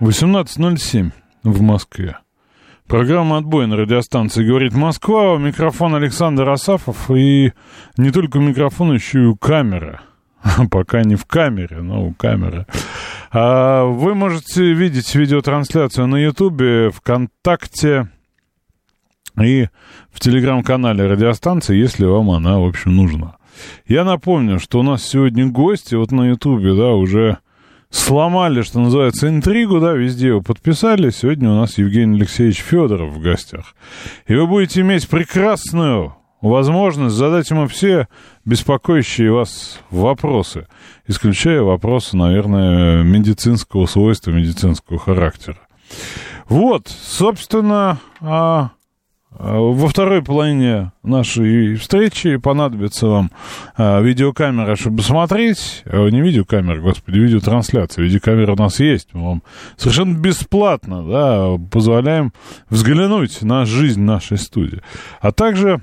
18.07 в Москве. Программа «Отбой» на радиостанции «Говорит Москва». У микрофона Александр Асафов. И не только у микрофона, еще и у камеры. Пока не в камере, но у камеры. А вы можете видеть видеотрансляцию на Ютубе, ВКонтакте и в телеграм-канале радиостанции, если вам она, в общем, нужна. Я напомню, что у нас сегодня гости вот на Ютубе, да, уже сломали, что называется, интригу, да, везде его подписали. Сегодня у нас Евгений Алексеевич Федоров в гостях. И вы будете иметь прекрасную возможность задать ему все беспокоящие вас вопросы, исключая вопросы, наверное, медицинского свойства, медицинского характера. Вот, собственно, а во второй половине нашей встречи понадобится вам э, видеокамера, чтобы смотреть. Э, не видеокамера, господи, видеотрансляция. Видеокамера у нас есть. Мы вам совершенно бесплатно да, позволяем взглянуть на жизнь нашей студии. А также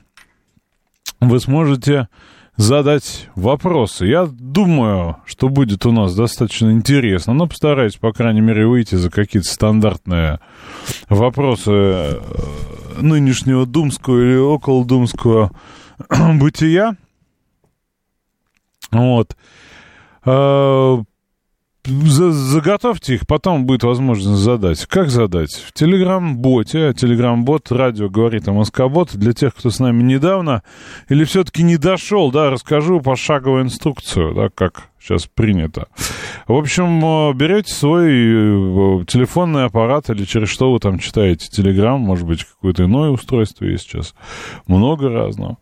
вы сможете задать вопросы. Я думаю, что будет у нас достаточно интересно, но постараюсь, по крайней мере, выйти за какие-то стандартные вопросы э, нынешнего думского или околодумского бытия. Вот. Заготовьте их, потом будет возможность задать. Как задать? В Телеграм-боте, Телеграм-бот, радио говорит о Москобот, для тех, кто с нами недавно, или все-таки не дошел, да, расскажу пошаговую инструкцию, да, как сейчас принято. В общем, э, берете свой э, телефонный аппарат или через что вы там читаете Телеграм, может быть, какое-то иное устройство есть сейчас, много разного.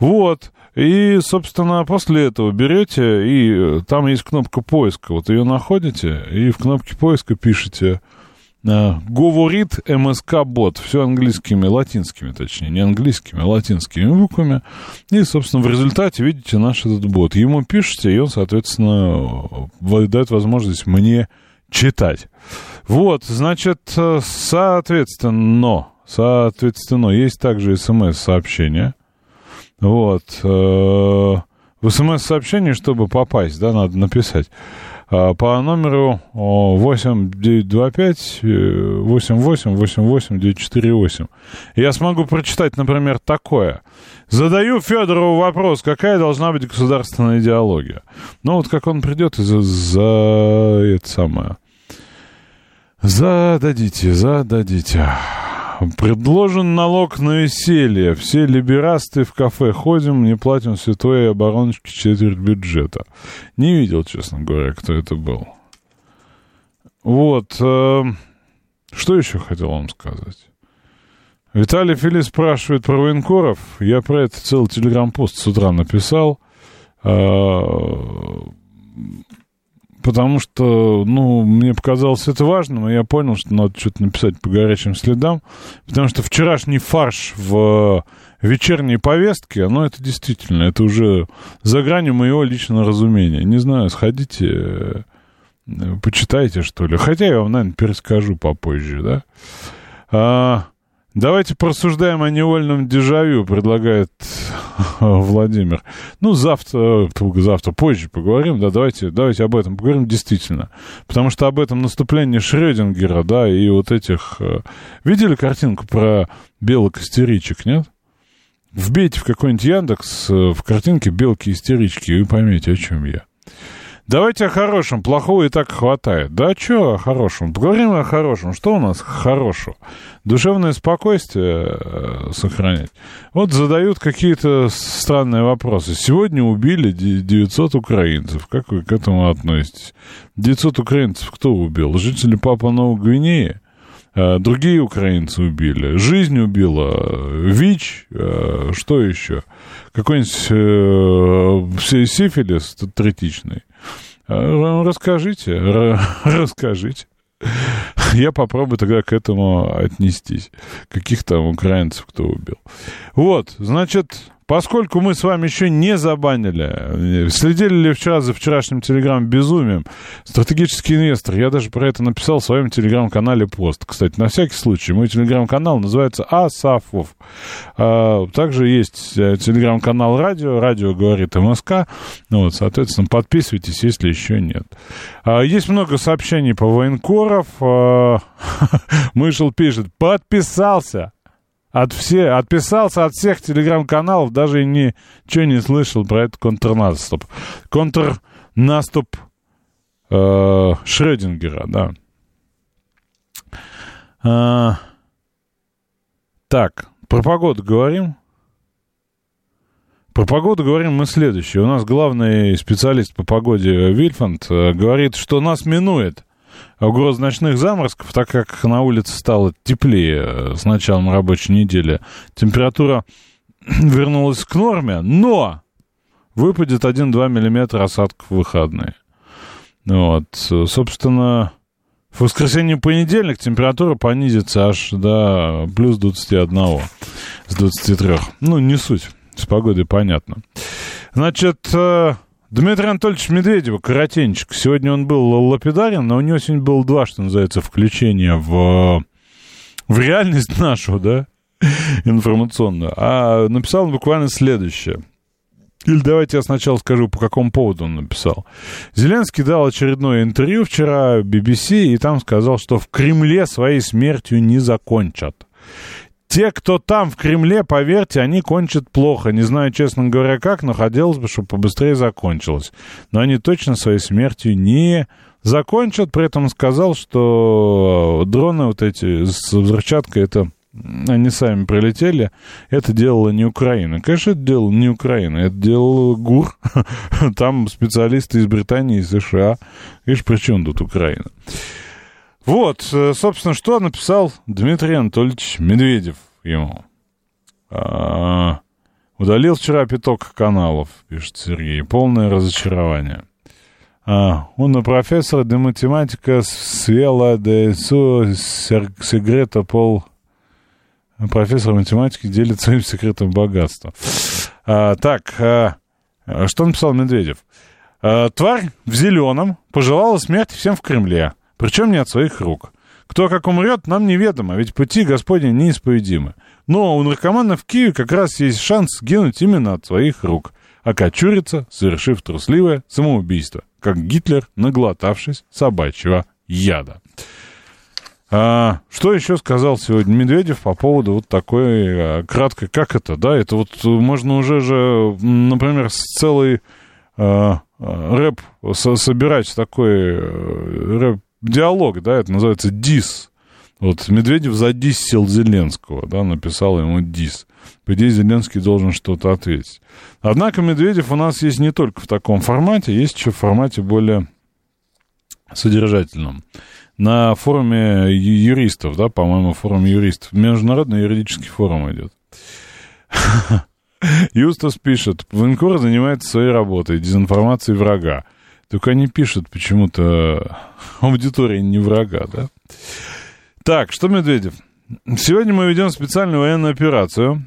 Вот, и, собственно, после этого берете, и э, там есть кнопка поиска. Вот ее находите, и в кнопке поиска пишете э, говорит МСК бот. Все английскими, латинскими, точнее, не английскими, а латинскими буквами. И, собственно, в результате видите наш этот бот. Ему пишете, и он, соответственно, дает возможность мне читать. Вот, значит, э, соответственно, соответственно, есть также смс-сообщение. Вот. Э, в смс-сообщении, чтобы попасть, да, надо написать. А, по номеру 8925 88 88 948. Я смогу прочитать, например, такое. Задаю Федорову вопрос, какая должна быть государственная идеология. Ну, вот как он придет и за, за это самое. Зададите, зададите. Предложен налог на веселье. Все либерасты в кафе ходим, не платим святой обороночке четверть бюджета. Не видел, честно говоря, кто это был. Вот. Э, что еще хотел вам сказать? Виталий Фили спрашивает про военкоров. Я про это целый телеграм-пост с утра написал. Потому что, ну, мне показалось это важным, и я понял, что надо что-то написать по горячим следам, потому что вчерашний фарш в вечерней повестке, ну, это действительно, это уже за гранью моего личного разумения. Не знаю, сходите, э, почитайте, что ли. Хотя я вам, наверное, перескажу попозже, да. А, Давайте порассуждаем о невольном дежавю, предлагает Владимир. Ну, завтра, завтра, позже поговорим, да, давайте, давайте об этом поговорим действительно. Потому что об этом наступлении Шрёдингера, да, и вот этих... Э, видели картинку про белок истеричек, нет? Вбейте в какой-нибудь Яндекс э, в картинке белки-истерички, и вы поймете, о чем я. Давайте о хорошем. Плохого и так хватает. Да что о хорошем? Поговорим о хорошем. Что у нас хорошего? Душевное спокойствие э, сохранять. Вот задают какие-то странные вопросы. Сегодня убили 900 украинцев. Как вы к этому относитесь? 900 украинцев кто убил? Жители Папа Новой Гвинеи? Э, другие украинцы убили. Жизнь убила. ВИЧ. Э, что еще? Какой-нибудь э, сифилис третичный. Расскажите, расскажите. Я попробую тогда к этому отнестись. Каких там украинцев кто убил. Вот, значит, Поскольку мы с вами еще не забанили, следили ли вчера за вчерашним телеграм-безумием, стратегический инвестор, я даже про это написал в своем телеграм-канале пост. Кстати, на всякий случай, мой телеграм-канал называется Асафов. А, также есть э, телеграм-канал радио, радио говорит МСК. Ну, вот, соответственно, подписывайтесь, если еще нет. А, есть много сообщений по военкоров. А, Мышел пишет, подписался. От все, отписался от всех телеграм-каналов, даже ничего не слышал про этот контрнаступ. Контрнаступ э, Шрёдингера, да. А, так, про погоду говорим. Про погоду говорим мы следующее. У нас главный специалист по погоде Вильфанд э, говорит, что нас минует угроз ночных заморозков, так как на улице стало теплее э, с началом рабочей недели. Температура вернулась к норме, но выпадет 1-2 миллиметра осадков в выходные. Вот, собственно, в воскресенье и понедельник температура понизится аж до плюс 21 с 23. Ну, не суть, с погодой понятно. Значит, э, Дмитрий Анатольевич Медведев, коротенчик. Сегодня он был лапидарен, но у него сегодня было два, что называется, включения в, в реальность нашу, да, информационную. А написал он буквально следующее. Или давайте я сначала скажу, по какому поводу он написал. Зеленский дал очередное интервью вчера BBC, и там сказал, что в Кремле своей смертью не закончат. Те, кто там в Кремле, поверьте, они кончат плохо. Не знаю, честно говоря, как, но хотелось бы, чтобы побыстрее закончилось. Но они точно своей смертью не закончат. При этом сказал, что дроны вот эти с взрывчаткой, это они сами прилетели, это делала не Украина. Конечно, это делала не Украина, это делал ГУР. Там специалисты из Британии и США. Видишь, при чем тут Украина? Вот, э, собственно, что написал Дмитрий Анатольевич Медведев ему. А, удалил вчера пяток каналов, пишет Сергей. Полное разочарование. А, он на профессора де математика свела де су секрета пол профессор математики делит своим секретом богатства. А, так, а, что написал Медведев? А, тварь в зеленом пожелала смерти всем в Кремле причем не от своих рук. Кто как умрет, нам неведомо, ведь пути Господни неисповедимы. Но у наркомана в Киеве как раз есть шанс сгинуть именно от своих рук, окочуриться, совершив трусливое самоубийство, как Гитлер, наглотавшись собачьего яда. А, что еще сказал сегодня Медведев по поводу вот такой а, краткой, как это, да, это вот можно уже же, например, с целой а, а рэп со, собирать такой э, рэп диалог, да, это называется дис. Вот Медведев задиссил Зеленского, да, написал ему дис. По идее, Зеленский должен что-то ответить. Однако Медведев у нас есть не только в таком формате, есть еще в формате более содержательном. На форуме юристов, да, по-моему, форум юристов, международный юридический форум идет. Юстас пишет, военкор занимается своей работой, дезинформацией врага. Только они пишут почему-то аудитория не врага, да? Так, что Медведев? Сегодня мы ведем специальную военную операцию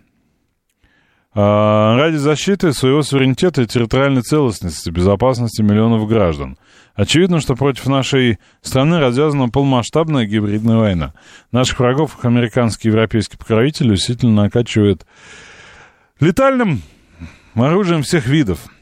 а, ради защиты своего суверенитета и территориальной целостности, безопасности миллионов граждан. Очевидно, что против нашей страны развязана полномасштабная гибридная война. Наших врагов американские и европейские покровители усилительно накачивают летальным оружием всех видов –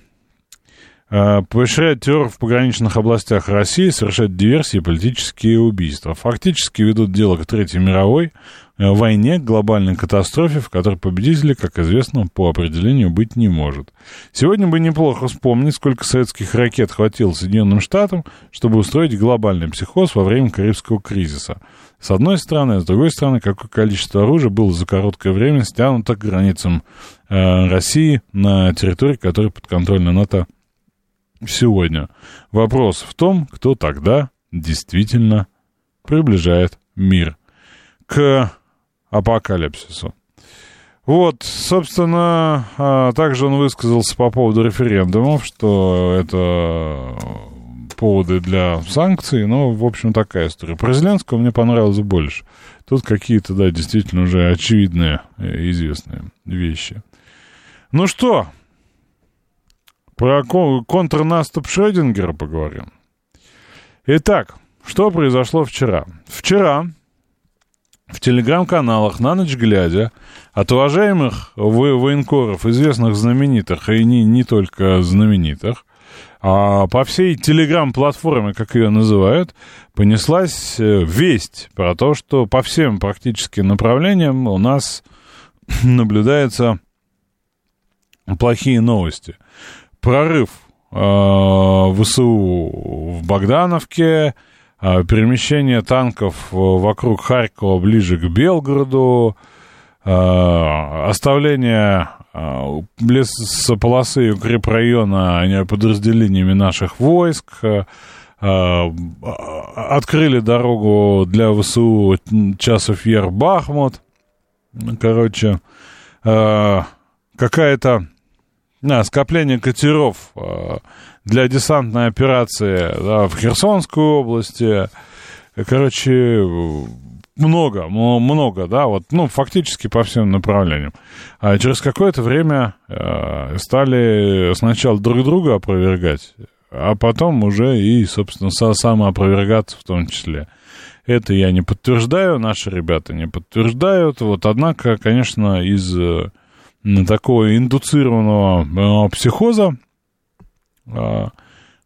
Э, поощряет террор в пограничных областях России, совершает диверсии и политические убийства. Фактически ведут дело к Третьей мировой э, войне, глобальной катастрофе, в которой победителя, как известно, по определению быть не может. Сегодня бы неплохо вспомнить, сколько советских ракет хватило Соединенным Штатам, чтобы устроить глобальный психоз во время Карибского кризиса. С одной стороны, а с другой стороны, какое количество оружия было за короткое время стянуто к границам э, России на территории, которая подконтрольна НАТО сегодня. Вопрос в том, кто тогда действительно приближает мир. к апокалипсису. Вот, собственно, а, также он высказался по поводу референдумов, что это поводы для санкций, но, в общем, такая история. Про Зеленского мне понравилось больше. Тут какие-то, да, действительно уже очевидные известные вещи. Ну что, про контрнаступ Шрёдингера поговорим. Итак, что произошло вчера? Вчера в телеграм-каналах на ночь глядя от уважаемых военкоров, известных знаменитых, и не, не только знаменитых, а по всей телеграм-платформе, как ее называют, понеслась э, весть про то, что по всем практически направлениям у нас наблюдаются плохие новости. Прорыв э, ВСУ в Богдановке, э, перемещение танков вокруг Харькова ближе к Белгороду, э, оставление лесополосы и укрепрайона подразделениями наших войск, э, э, открыли дорогу для ВСУ часов Яр Бахмут. Короче, э, какая-то да, скопление катеров для десантной операции да, в Херсонской области. Короче, много, много, да, вот, ну, фактически по всем направлениям. А через какое-то время э, стали сначала друг друга опровергать, а потом уже и, собственно, самоопровергаться в том числе. Это я не подтверждаю, наши ребята не подтверждают. Вот, однако, конечно, из э, такого индуцированного э, психоза э,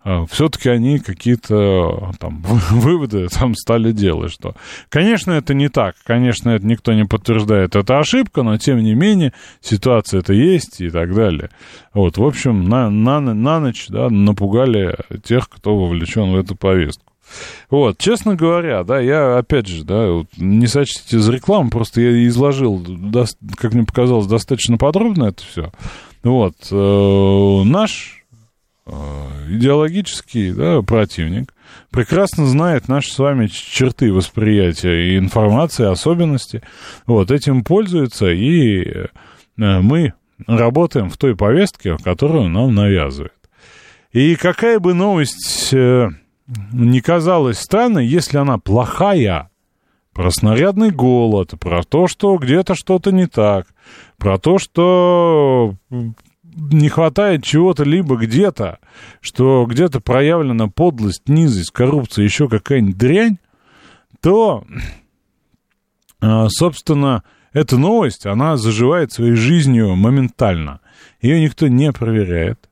а, все-таки они какие-то там выводы там стали делать, что, конечно, это не так, конечно, это никто не подтверждает, это ошибка, но тем не менее ситуация это есть и так далее. Вот, в общем, на, на, на ночь, да, напугали тех, кто вовлечен в эту повестку. Вот, честно говоря, да, я, опять же, да, вот, не сочтите за рекламу, просто я изложил, до, как мне показалось, достаточно подробно это все. Вот, э, наш Э, идеологический да, противник прекрасно знает наши с вами черты восприятия и информации, особенности. Вот, этим пользуется, и э, мы работаем в той повестке, которую нам навязывает. И какая бы новость э, не казалась странной, если она плохая, про снарядный голод, про то, что где-то что-то не так, про то, что не хватает чего-то либо где-то, что где-то проявлена подлость, низость, коррупция, еще какая-нибудь дрянь, то, а, собственно, эта новость, она заживает своей жизнью моментально. Ее никто не проверяет,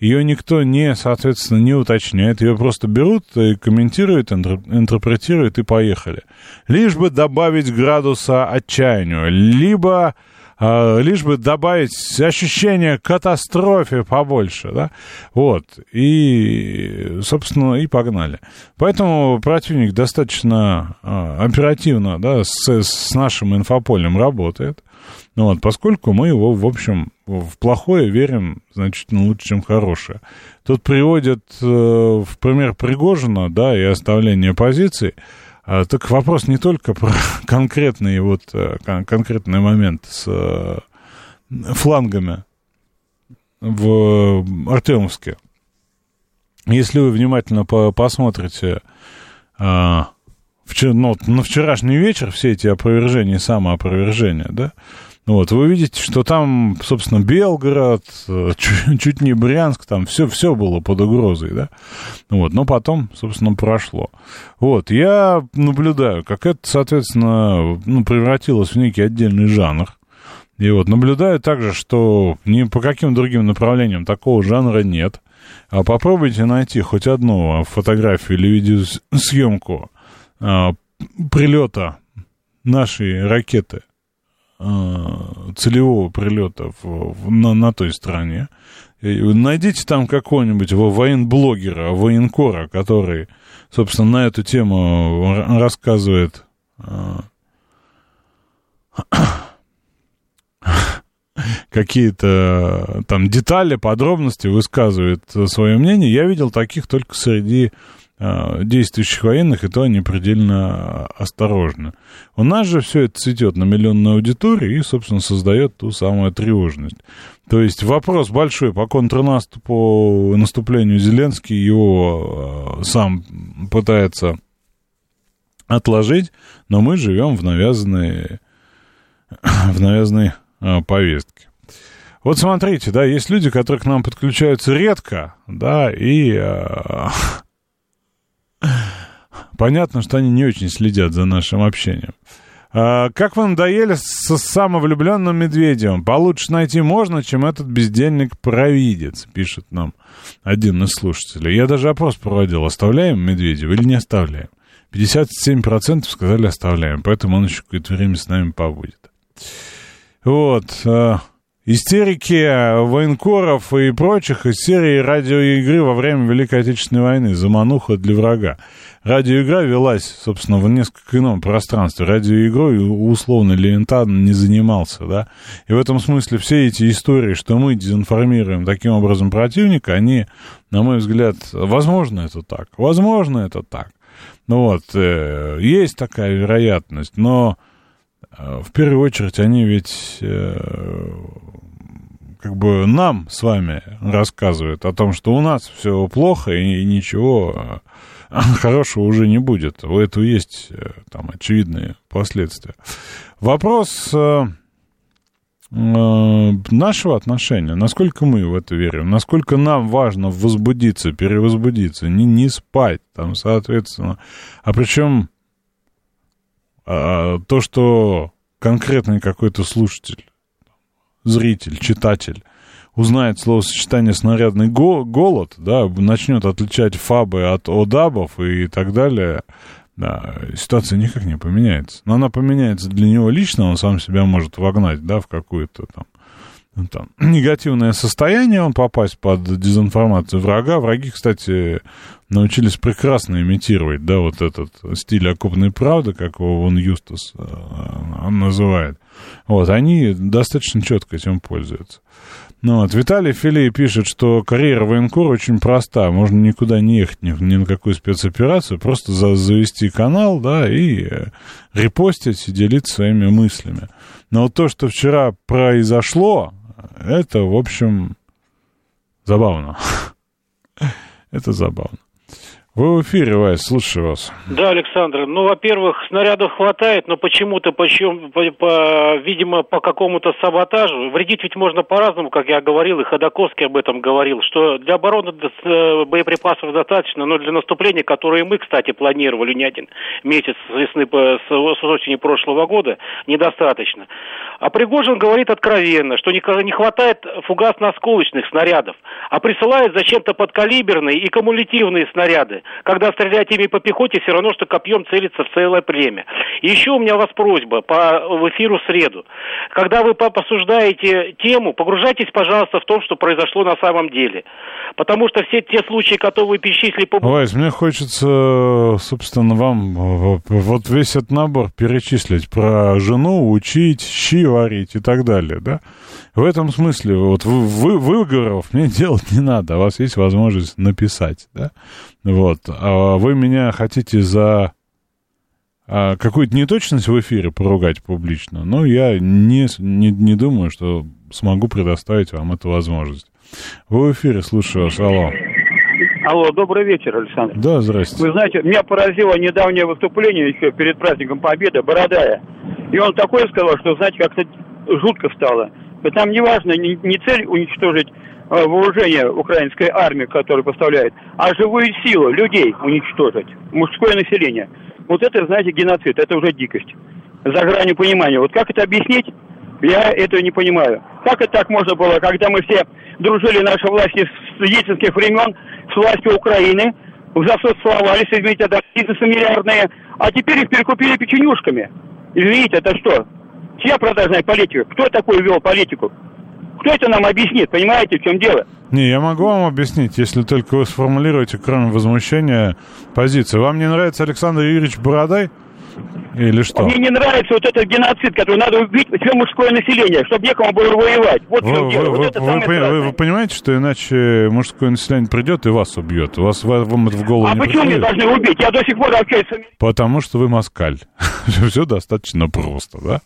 ее никто не, соответственно, не уточняет, ее просто берут и комментируют, интерпретируют и поехали. Лишь бы добавить градуса отчаянию, либо а, лишь бы добавить ощущение катастрофе побольше, да, вот, и, собственно, и погнали. Поэтому противник достаточно а, оперативно, да, с, с нашим инфополем работает, ну вот, поскольку мы его, в общем, в плохое верим значительно лучше, чем хорошее. Тут приводят э, в пример Пригожина, да, и оставление позиций, а, так вопрос не только про конкретный вот э, конкретный момент с э, флангами в Артемовске. Если вы внимательно посмотрите а, вчера, ну, на вчерашний вечер все эти опровержения самоопровержения, да, вот, вы видите, что там, собственно, Белгород, э, чуть, чуть не Брянск, там все, все было под угрозой, да. Вот, но потом, собственно, прошло. Вот, я наблюдаю, как это, соответственно, ну, превратилось в некий отдельный жанр. И вот наблюдаю также, что ни по каким другим направлениям такого жанра нет. А попробуйте найти хоть одну фотографию или видеосъемку а, прилета нашей ракеты целевого прилета в, в, на, на той стороне. Найдите там какого-нибудь военблогера, военкора, который, собственно, на эту тему рассказывает э, какие-то там детали, подробности, высказывает свое мнение. Я видел таких только среди э, действующих военных, и то они предельно осторожны. У нас же все это цветет на миллионную аудиторию и, собственно, создает ту самую тревожность. То есть вопрос большой по контрнаступу, наступлению Зеленский, его э, сам пытается отложить, но мы живем в навязанной, в навязанной э, повестке. Вот смотрите, да, есть люди, которые к нам подключаются редко, да, и э, понятно, что они не очень следят за нашим общением. А, как вы надоели со самовлюбленным Медведевым? Получше найти можно, чем этот бездельник-провидец, пишет нам один из слушателей. Я даже опрос проводил, оставляем Медведева или не оставляем. 57% сказали оставляем, поэтому он еще какое-то время с нами побудет. Вот. А, истерики военкоров и прочих из серии радиоигры во время Великой Отечественной войны. Замануха для врага. Радиоигра велась, собственно, в несколько ином пространстве. Радиоигрой условно Левентан не занимался, да. И в этом смысле все эти истории, что мы дезинформируем таким образом противника, они, на мой взгляд, возможно это так, возможно это так. Ну вот, э, есть такая вероятность, но э, в первую очередь они ведь э, как бы нам с вами рассказывают о том, что у нас все плохо и ничего хорошего уже не будет. У этого есть там очевидные последствия. Вопрос Э, нашего отношения, насколько мы в это верим, насколько нам важно возбудиться, перевозбудиться, не, не спать, там, соответственно. А причем а, то, что конкретный какой-то слушатель, зритель, читатель узнает словосочетание «снарядный голод», да, начнет отличать фабы от одабов и так далее – да, ситуация никак не поменяется. Но она поменяется для него лично, он сам себя может вогнать, да, в какую-то там, ну, там негативное состояние, он попасть под дезинформацию врага. Враги, кстати, научились прекрасно имитировать, да, вот этот стиль окопной правды, как его Юстас э, он называет. Вот, они достаточно четко этим пользуются. Ну, вот, Виталий Филей пишет, что карьера военкора очень проста. Можно никуда не ехать, ни, ни на какую спецоперацию, просто за, завести канал, да, и э, репостить и делиться своими мыслями. Но вот то, что вчера произошло, это, в общем, забавно. это забавно. Вы в эфире, Вась, слушаю вас. Да, Александр. Ну, во-первых, снарядов хватает, но почему-то, почему, по, по, видимо, по какому-то саботажу. Вредить ведь можно по-разному, как я говорил, и Ходаковский об этом говорил, что для обороны э, боеприпасов достаточно, но для наступления, которое мы, кстати, планировали не один месяц с весны, с, с осени прошлого года, недостаточно. А Пригожин говорит откровенно, что не, не хватает фугасно-осколочных снарядов, а присылает зачем-то подкалиберные и кумулятивные снаряды когда стрелять ими по пехоте, все равно, что копьем целиться в целое племя. И еще у меня у вас просьба по в эфиру среду. Когда вы посуждаете тему, погружайтесь, пожалуйста, в то, что произошло на самом деле. Потому что все те случаи, которые вы перечислили... По... Вась, мне хочется, собственно, вам вот весь этот набор перечислить про жену, учить, щи варить и так далее, да? В этом смысле вот вы, выговоров мне делать не надо, у вас есть возможность написать, да? Вот. А вы меня хотите за а, какую-то неточность в эфире поругать публично, но я не, не, не думаю, что смогу предоставить вам эту возможность. Вы в эфире, слушаю вас, алло. Алло, добрый вечер, Александр. Да, здрасте. Вы знаете, меня поразило недавнее выступление еще перед праздником Победы, Бородая. И он такое сказал, что, знаете, как-то жутко стало. Там не важно, не, не цель уничтожить Э, вооружение украинской армии, которую поставляет, а живую силу людей уничтожить, мужское население. Вот это, знаете, геноцид, это уже дикость. За гранью понимания. Вот как это объяснить, я этого не понимаю. Как это так можно было, когда мы все дружили, наши власти с ельцинских времен, с властью Украины, засословались, извините, это бизнесы миллиардные, а теперь их перекупили печенюшками. Извините, это что? Чья продажная политика? Кто такой вел политику? Кто это нам объяснит? Понимаете, в чем дело? Не, я могу вам объяснить, если только вы сформулируете, кроме возмущения, позицию. Вам не нравится Александр Юрьевич Бородай? Или что? Мне не нравится вот этот геноцид, который надо убить все мужское население, чтобы некому было воевать. Вот в чем Вы, дело. вы- Вот вы- это вы вы- вы понимаете, что иначе мужское население придет и вас убьет? У вас ва- вам это в голову А не почему меня приходит? должны убить? Я до сих пор общаюсь с Потому что вы москаль. Все достаточно просто, да?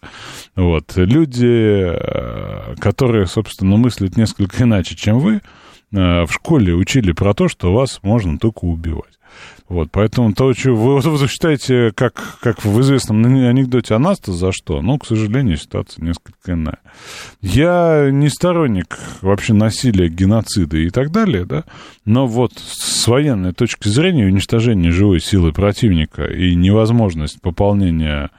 Вот. Люди, э, которые, собственно, мыслят несколько иначе, чем вы, э, в школе учили про то, что вас можно только убивать. Вот, поэтому то, что вы, вы считаете, как, как в известном анекдоте о нас-то за что? Ну, к сожалению, ситуация несколько иная. Я не сторонник вообще насилия, геноцида и так далее, да, но вот с военной точки зрения уничтожение живой силы противника и невозможность пополнения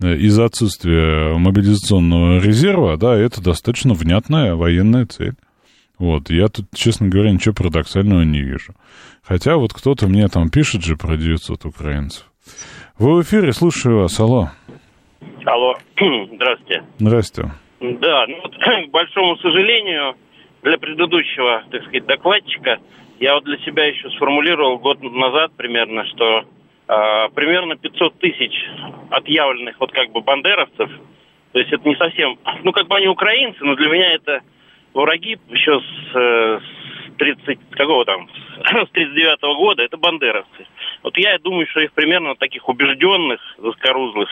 э, из-за отсутствия мобилизационного резерва, да, это достаточно внятная военная цель. Вот, я тут, честно говоря, ничего парадоксального не вижу. Хотя вот кто-то мне там пишет же про 900 украинцев. Вы в эфире, слушаю вас, алло. Алло, здравствуйте. Здрасте. Да, ну вот, к большому сожалению, для предыдущего, так сказать, докладчика, я вот для себя еще сформулировал год назад примерно, что э, примерно 500 тысяч отъявленных вот как бы бандеровцев, то есть это не совсем, ну как бы они украинцы, но для меня это враги еще с, э, с 30, какого там, с 39 года, это бандеровцы. Вот я думаю, что их примерно таких убежденных, заскорузлых,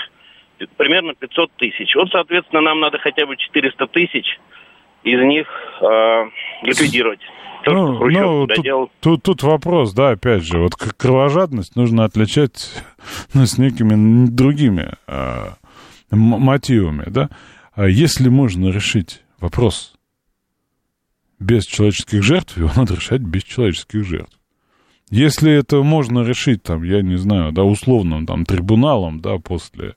примерно 500 тысяч. Вот, соответственно, нам надо хотя бы 400 тысяч из них э, ликвидировать. То, Ну, ну, тут, доделал. тут, тут вопрос, да, опять же, вот кровожадность нужно отличать ну, с некими другими м- мотивами, да. А если можно решить вопрос без человеческих жертв, его надо решать без человеческих жертв. Если это можно решить, там, я не знаю, да, условным там трибуналом, да, после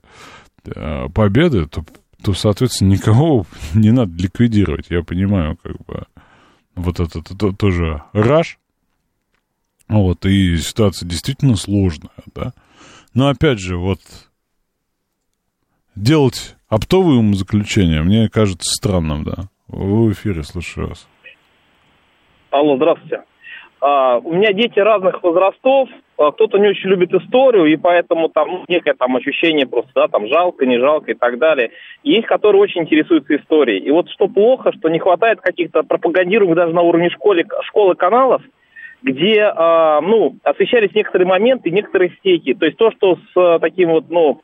э, победы, то, то, соответственно, никого не надо ликвидировать. Я понимаю, как бы, вот это, это тоже раш. Вот, и ситуация действительно сложная, да. Но опять же, вот делать оптовые умозаключения мне кажется странным, да. В эфире, слушаю вас. Алло, здравствуйте. А, у меня дети разных возрастов. А, кто-то не очень любит историю, и поэтому там некое там ощущение просто, да, там жалко, не жалко и так далее. Есть, которые очень интересуются историей. И вот что плохо, что не хватает каких-то пропагандируемых даже на уровне школы, школы каналов, где, а, ну, освещались некоторые моменты, некоторые стеки. То есть то, что с таким вот, ну,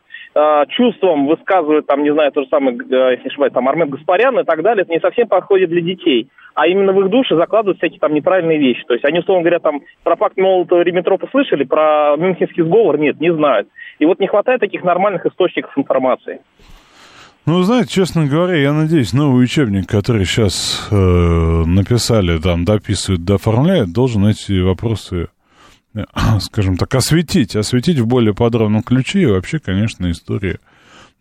чувством высказывает, там, не знаю, то же самое, э, если не ошибаюсь, там, Армен Гаспарян и так далее, это не совсем подходит для детей. А именно в их души закладывают всякие там неправильные вещи. То есть они, условно говоря, там про пакт Молотова-Риббентропа слышали, про Мюнхенский сговор нет, не знают. И вот не хватает таких нормальных источников информации. Ну, знаете, честно говоря, я надеюсь, новый учебник, который сейчас э, написали, там, дописывают, дооформляют, должен эти вопросы, э, скажем так, осветить, осветить в более подробном ключе. И вообще, конечно, истории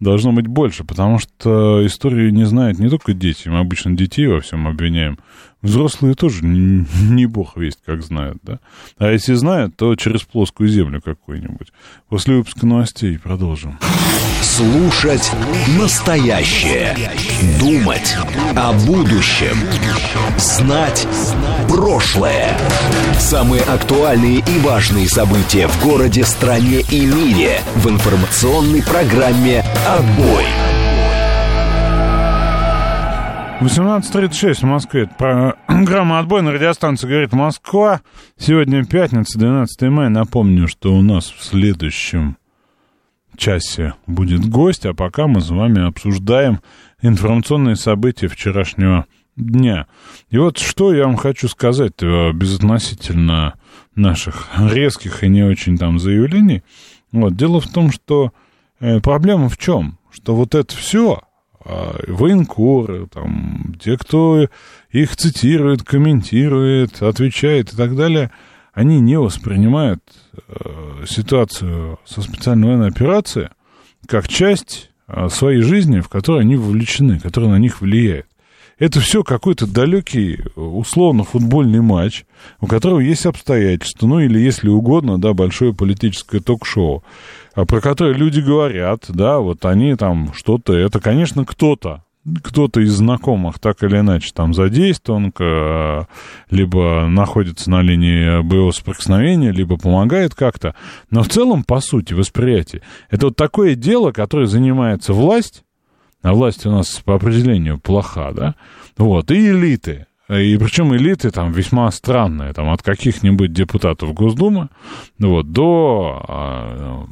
должно быть больше, потому что истории не знают не только дети. Мы обычно детей во всем обвиняем. Взрослые тоже не бог весть, как знают, да? А если знают, то через плоскую землю какую-нибудь. После выпуска новостей продолжим. Слушать настоящее. Думать о будущем. Знать прошлое. Самые актуальные и важные события в городе, стране и мире в информационной программе «Отбой». 18.36 в Москве. Это программа «Отбой» на радиостанции «Говорит Москва». Сегодня пятница, 12 мая. Напомню, что у нас в следующем часе будет гость, а пока мы с вами обсуждаем информационные события вчерашнего дня. И вот что я вам хочу сказать э, безотносительно наших резких и не очень там заявлений. Вот, дело в том, что э, проблема в чем? Что вот это все, военкоры, там, те, кто их цитирует, комментирует, отвечает и так далее, они не воспринимают э, ситуацию со специальной военной операцией как часть э, своей жизни, в которой они вовлечены, которая на них влияет. Это все какой-то далекий, условно, футбольный матч, у которого есть обстоятельства, ну или, если угодно, да, большое политическое ток-шоу, а про которое люди говорят, да, вот они там что-то, это, конечно, кто-то, кто-то из знакомых так или иначе там задействован, либо находится на линии боевого соприкосновения, либо помогает как-то. Но в целом, по сути, восприятие, это вот такое дело, которое занимается власть, а власть у нас по определению плоха, да, вот, и элиты. И причем элиты там весьма странные, там от каких-нибудь депутатов Госдумы, вот, до а,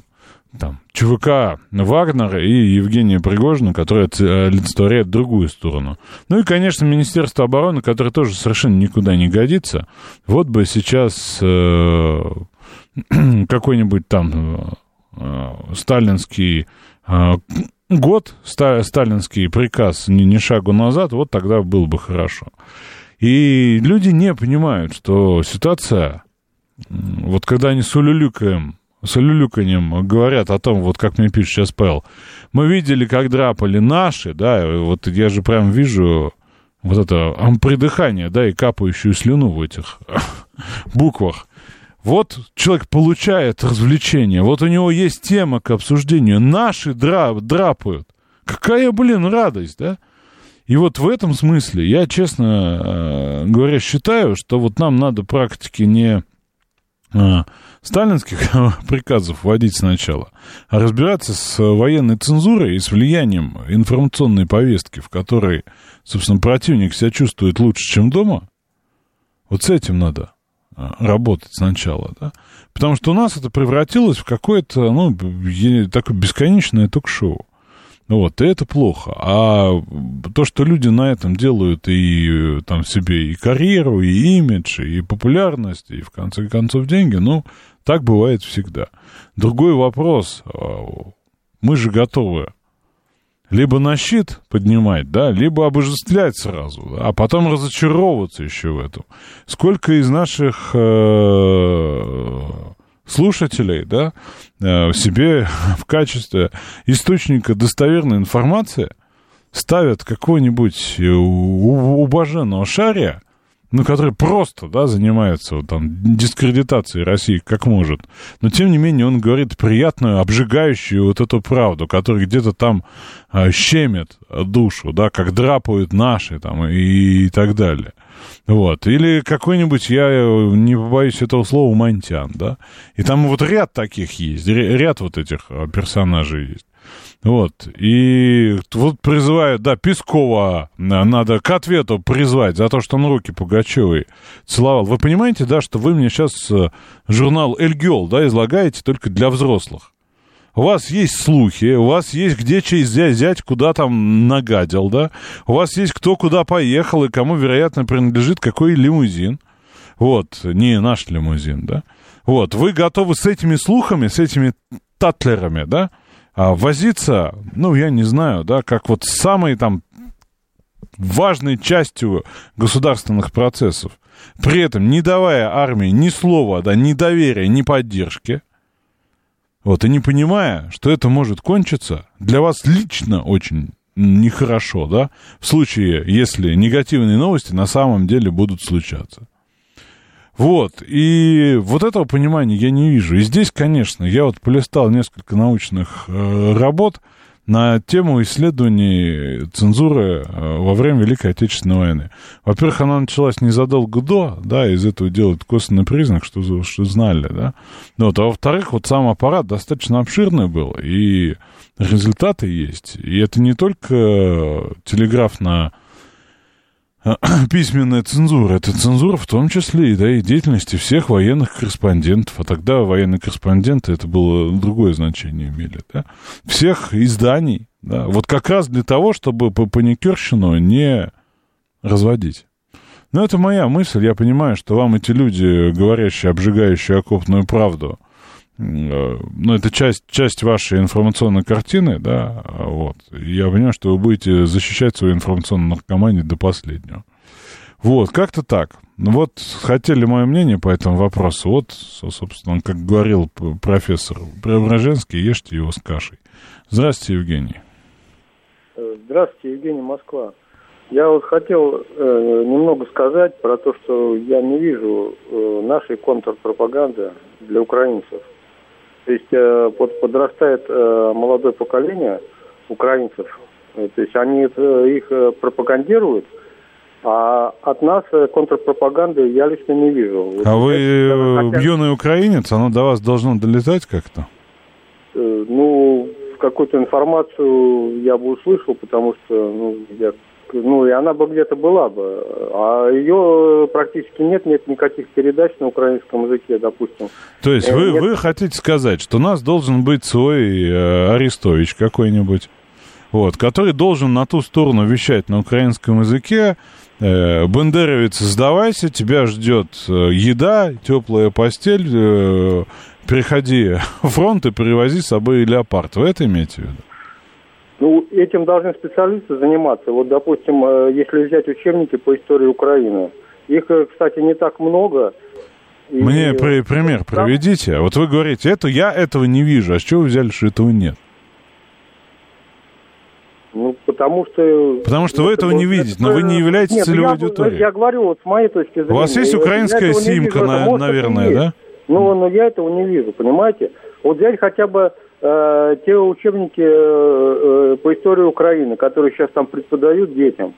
там, ЧВК Вагнера и Евгения Пригожина, который олицетворяет другую сторону. Ну и, конечно, Министерство обороны, которое тоже совершенно никуда не годится. Вот бы сейчас э, какой-нибудь там э, сталинский э, год, ста, сталинский приказ ни, ни шагу назад, вот тогда было бы хорошо. И люди не понимают, что ситуация, вот когда они с улюлюкаем с улюлюканьем говорят о том, вот как мне пишет сейчас Павел, мы видели, как драпали наши, да, вот я же прям вижу вот это придыхание, да, и капающую слюну в этих буквах. Вот человек получает развлечение, вот у него есть тема к обсуждению, наши дра драпают. Какая, блин, радость, да? И вот в этом смысле я, честно э, говоря, считаю, что вот нам надо практики не а, сталинских приказов вводить сначала, а разбираться с военной цензурой и с влиянием информационной повестки, в которой, собственно, противник себя чувствует лучше, чем дома, вот с этим надо а, работать сначала, да? Потому что у нас это превратилось в какое-то, ну, такое бесконечное ток-шоу. Вот, и это плохо. А то, что люди на этом делают и там себе и карьеру, и имидж, и популярность, и в конце концов деньги, ну, так бывает всегда. Другой вопрос. А, мы же готовы либо на щит поднимать, да, либо обожествлять сразу, да, а потом разочаровываться еще в этом. Сколько из наших э, слушателей, да, э, себе в качестве источника достоверной информации ставят какого-нибудь убоженного шария, ну, который просто, да, занимается вот, там дискредитацией России как может. Но, тем не менее, он говорит приятную, обжигающую вот эту правду, которая где-то там а, щемит душу, да, как драпают наши там и, и так далее. Вот. Или какой-нибудь, я не побоюсь этого слова, Монтян, да. И там вот ряд таких есть, ряд вот этих а, персонажей есть. Вот. И вот призывают, да, Пескова надо к ответу призвать за то, что он руки Пугачевой целовал. Вы понимаете, да, что вы мне сейчас э, журнал «Эльгел», да, излагаете только для взрослых. У вас есть слухи, у вас есть где чей зять куда там нагадил, да? У вас есть кто куда поехал и кому, вероятно, принадлежит какой лимузин. Вот, не наш лимузин, да? Вот, вы готовы с этими слухами, с этими татлерами, да, а возиться, ну, я не знаю, да, как вот с самой там важной частью государственных процессов, при этом не давая армии ни слова, да, ни доверия, ни поддержки, вот, и не понимая, что это может кончиться для вас лично очень нехорошо, да, в случае, если негативные новости на самом деле будут случаться. Вот, и вот этого понимания я не вижу. И здесь, конечно, я вот полистал несколько научных э, работ на тему исследований цензуры э, во время Великой Отечественной войны. Во-первых, она началась незадолго до, да, из этого делают косвенный признак, что, что знали, да. Ну вот, а во-вторых, вот сам аппарат достаточно обширный был, и результаты есть. И это не только телеграф на письменная цензура. Это цензура в том числе и, да, и деятельности всех военных корреспондентов. А тогда военные корреспонденты, это было другое значение имели, да. Всех изданий, да. Вот как раз для того, чтобы по паникерщину не разводить. Но это моя мысль. Я понимаю, что вам эти люди, говорящие, обжигающие окопную правду, ну, это часть, часть вашей информационной картины, да, вот. Я понимаю, что вы будете защищать свою информационную наркоманию до последнего. Вот, как-то так. Ну, вот, хотели мое мнение по этому вопросу. Вот, собственно, как говорил профессор Преображенский, ешьте его с кашей. Здравствуйте, Евгений. Здравствуйте, Евгений, Москва. Я вот хотел э, немного сказать про то, что я не вижу э, нашей контрпропаганды для украинцев. То есть э, под, подрастает э, молодое поколение украинцев, Э, То есть они э, их э, пропагандируют, а от нас э, контрпропаганды я лично не вижу. А вы э, хотя- юный украинец, оно до вас должно долетать как-то? Э, Ну, какую-то информацию я бы услышал, потому что, ну, я, ну, и она бы где-то была бы. А ее практически нет, нет никаких передач на украинском языке, допустим. То есть Э, вы, нет. вы хотите сказать, что у нас должен быть свой э, Арестович какой-нибудь, вот, который должен на ту сторону вещать на украинском языке, э, бандеровец, сдавайся, тебя ждет э, еда, теплая постель, э, переходи фронт и привози с собой леопард. Вы это имеете в виду? Ну, этим должны специалисты заниматься. Вот, допустим, э, если взять учебники по истории Украины, их, э, кстати, не так много. И- Мне при- пример Там- приведите. Вот вы говорите, это я этого не вижу, а с чего вы взяли, что этого нет? Ну, потому что... Потому что вы Это этого не видите, но вы не являетесь Нет, ну, целевой я, аудиторией. Я говорю, вот с моей точки зрения. У вас есть украинская симка, вижу. на- может, наверное, да? Ну, но я этого не вижу, понимаете? Вот взять хотя бы э, те учебники э, э, по истории Украины, которые сейчас там преподают детям.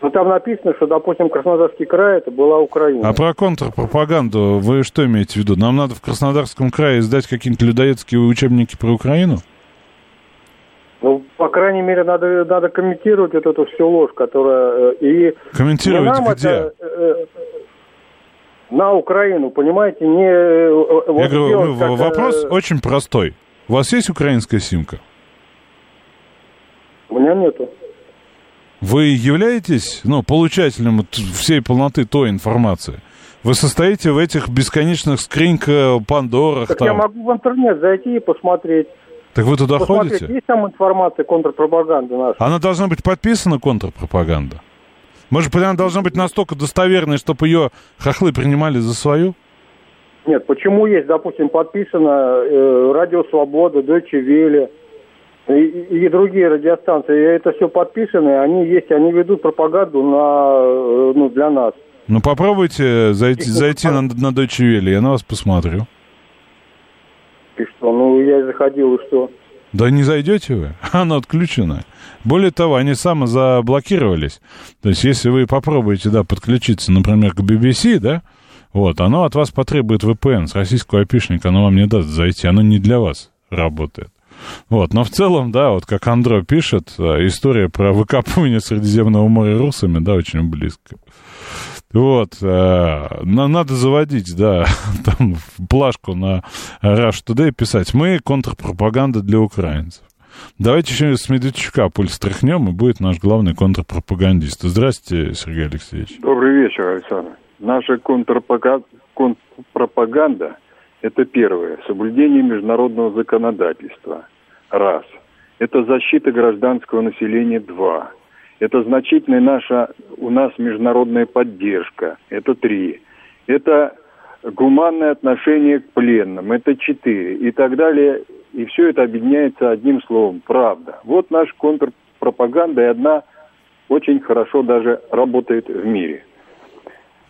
Ну, там написано, что, допустим, Краснодарский край это была Украина. А про контрпропаганду вы что имеете в виду? Нам надо в Краснодарском крае издать какие-нибудь людоедские учебники про Украину? Ну, по крайней мере, надо, надо комментировать вот эту всю ложь, которая... и Комментировать нам где? это, на Украину, понимаете, не... э, вот Я говорю, как, э, вопрос очень простой. У вас есть украинская симка? У меня нету. Вы являетесь, ну, получателем всей полноты той информации? Вы состоите в этих бесконечных скринька, пандорах Так я там? могу в интернет зайти и посмотреть. Так вы туда посмотреть, ходите? есть там информация контрпропаганды наша? Она должна быть подписана, контрпропаганда? Может быть, она должна быть настолько достоверной, чтобы ее хохлы принимали за свою? Нет, почему есть, допустим, подписано э, Радио Свобода, Deutsche Welle и, и- и другие радиостанции. И это все подписано, и они есть, они ведут пропаганду на, э, ну, для нас. Ну, попробуйте зайти, зайти на, на Deutsche Welle, я на вас посмотрю. И что, ну, я заходил, и что? Да не зайдете вы, оно отключено. Более того, они самозаблокировались. То есть, если вы попробуете, да, подключиться, например, к BBC, да, вот, оно от вас потребует VPN с российского айпишника, оно вам не даст зайти, оно не для вас работает. Вот, но в целом, да, вот как Андро пишет, э, история про выкапывание Средиземного моря русами, да, очень близко. Вот, э, на- надо заводить, да, там плашку на Rush Today писать. Мы контрпропаганда для украинцев. Давайте еще с Медведчука пульс стряхнем, и будет наш главный контрпропагандист. Здравствуйте, Сергей Алексеевич. Добрый вечер, Александр. Наша контрпропага- контрпропаганда – это первое – соблюдение международного законодательства. Раз. Это защита гражданского населения. Два. Это значительная наша у нас международная поддержка. Это три. Это гуманное отношение к пленным. Это четыре. И так далее. И все это объединяется одним словом – правда. Вот наша контрпропаганда, и одна очень хорошо даже работает в мире.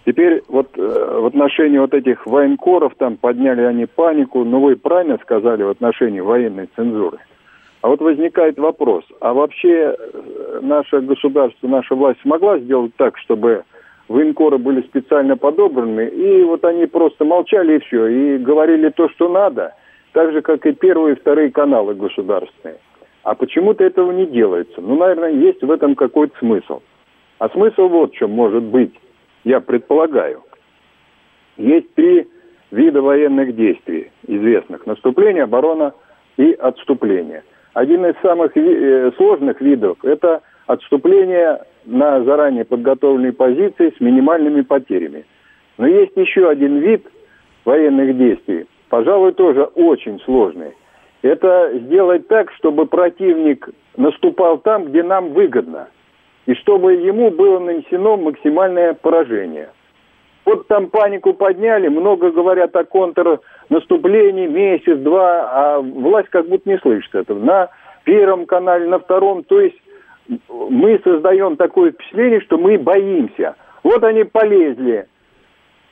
Теперь вот э, в отношении вот этих военкоров, там подняли они панику, но вы правильно сказали в отношении военной цензуры. А вот возникает вопрос, а вообще э, наше государство, наша власть смогла сделать так, чтобы военкоры были специально подобраны, и вот они просто молчали и все, и говорили то, что надо, так же, как и первые и вторые каналы государственные. А почему-то этого не делается. Ну, наверное, есть в этом какой-то смысл. А смысл вот в чем может быть, я предполагаю. Есть три вида военных действий известных. Наступление, оборона и отступление. Один из самых э, сложных видов – это отступление на заранее подготовленные позиции с минимальными потерями. Но есть еще один вид военных действий, пожалуй, тоже очень сложный. Это сделать так, чтобы противник наступал там, где нам выгодно, и чтобы ему было нанесено максимальное поражение. Вот там панику подняли, много говорят о контрнаступлении, месяц-два, а власть как будто не слышит этого. На первом канале, на втором, то есть мы создаем такое впечатление, что мы боимся. Вот они полезли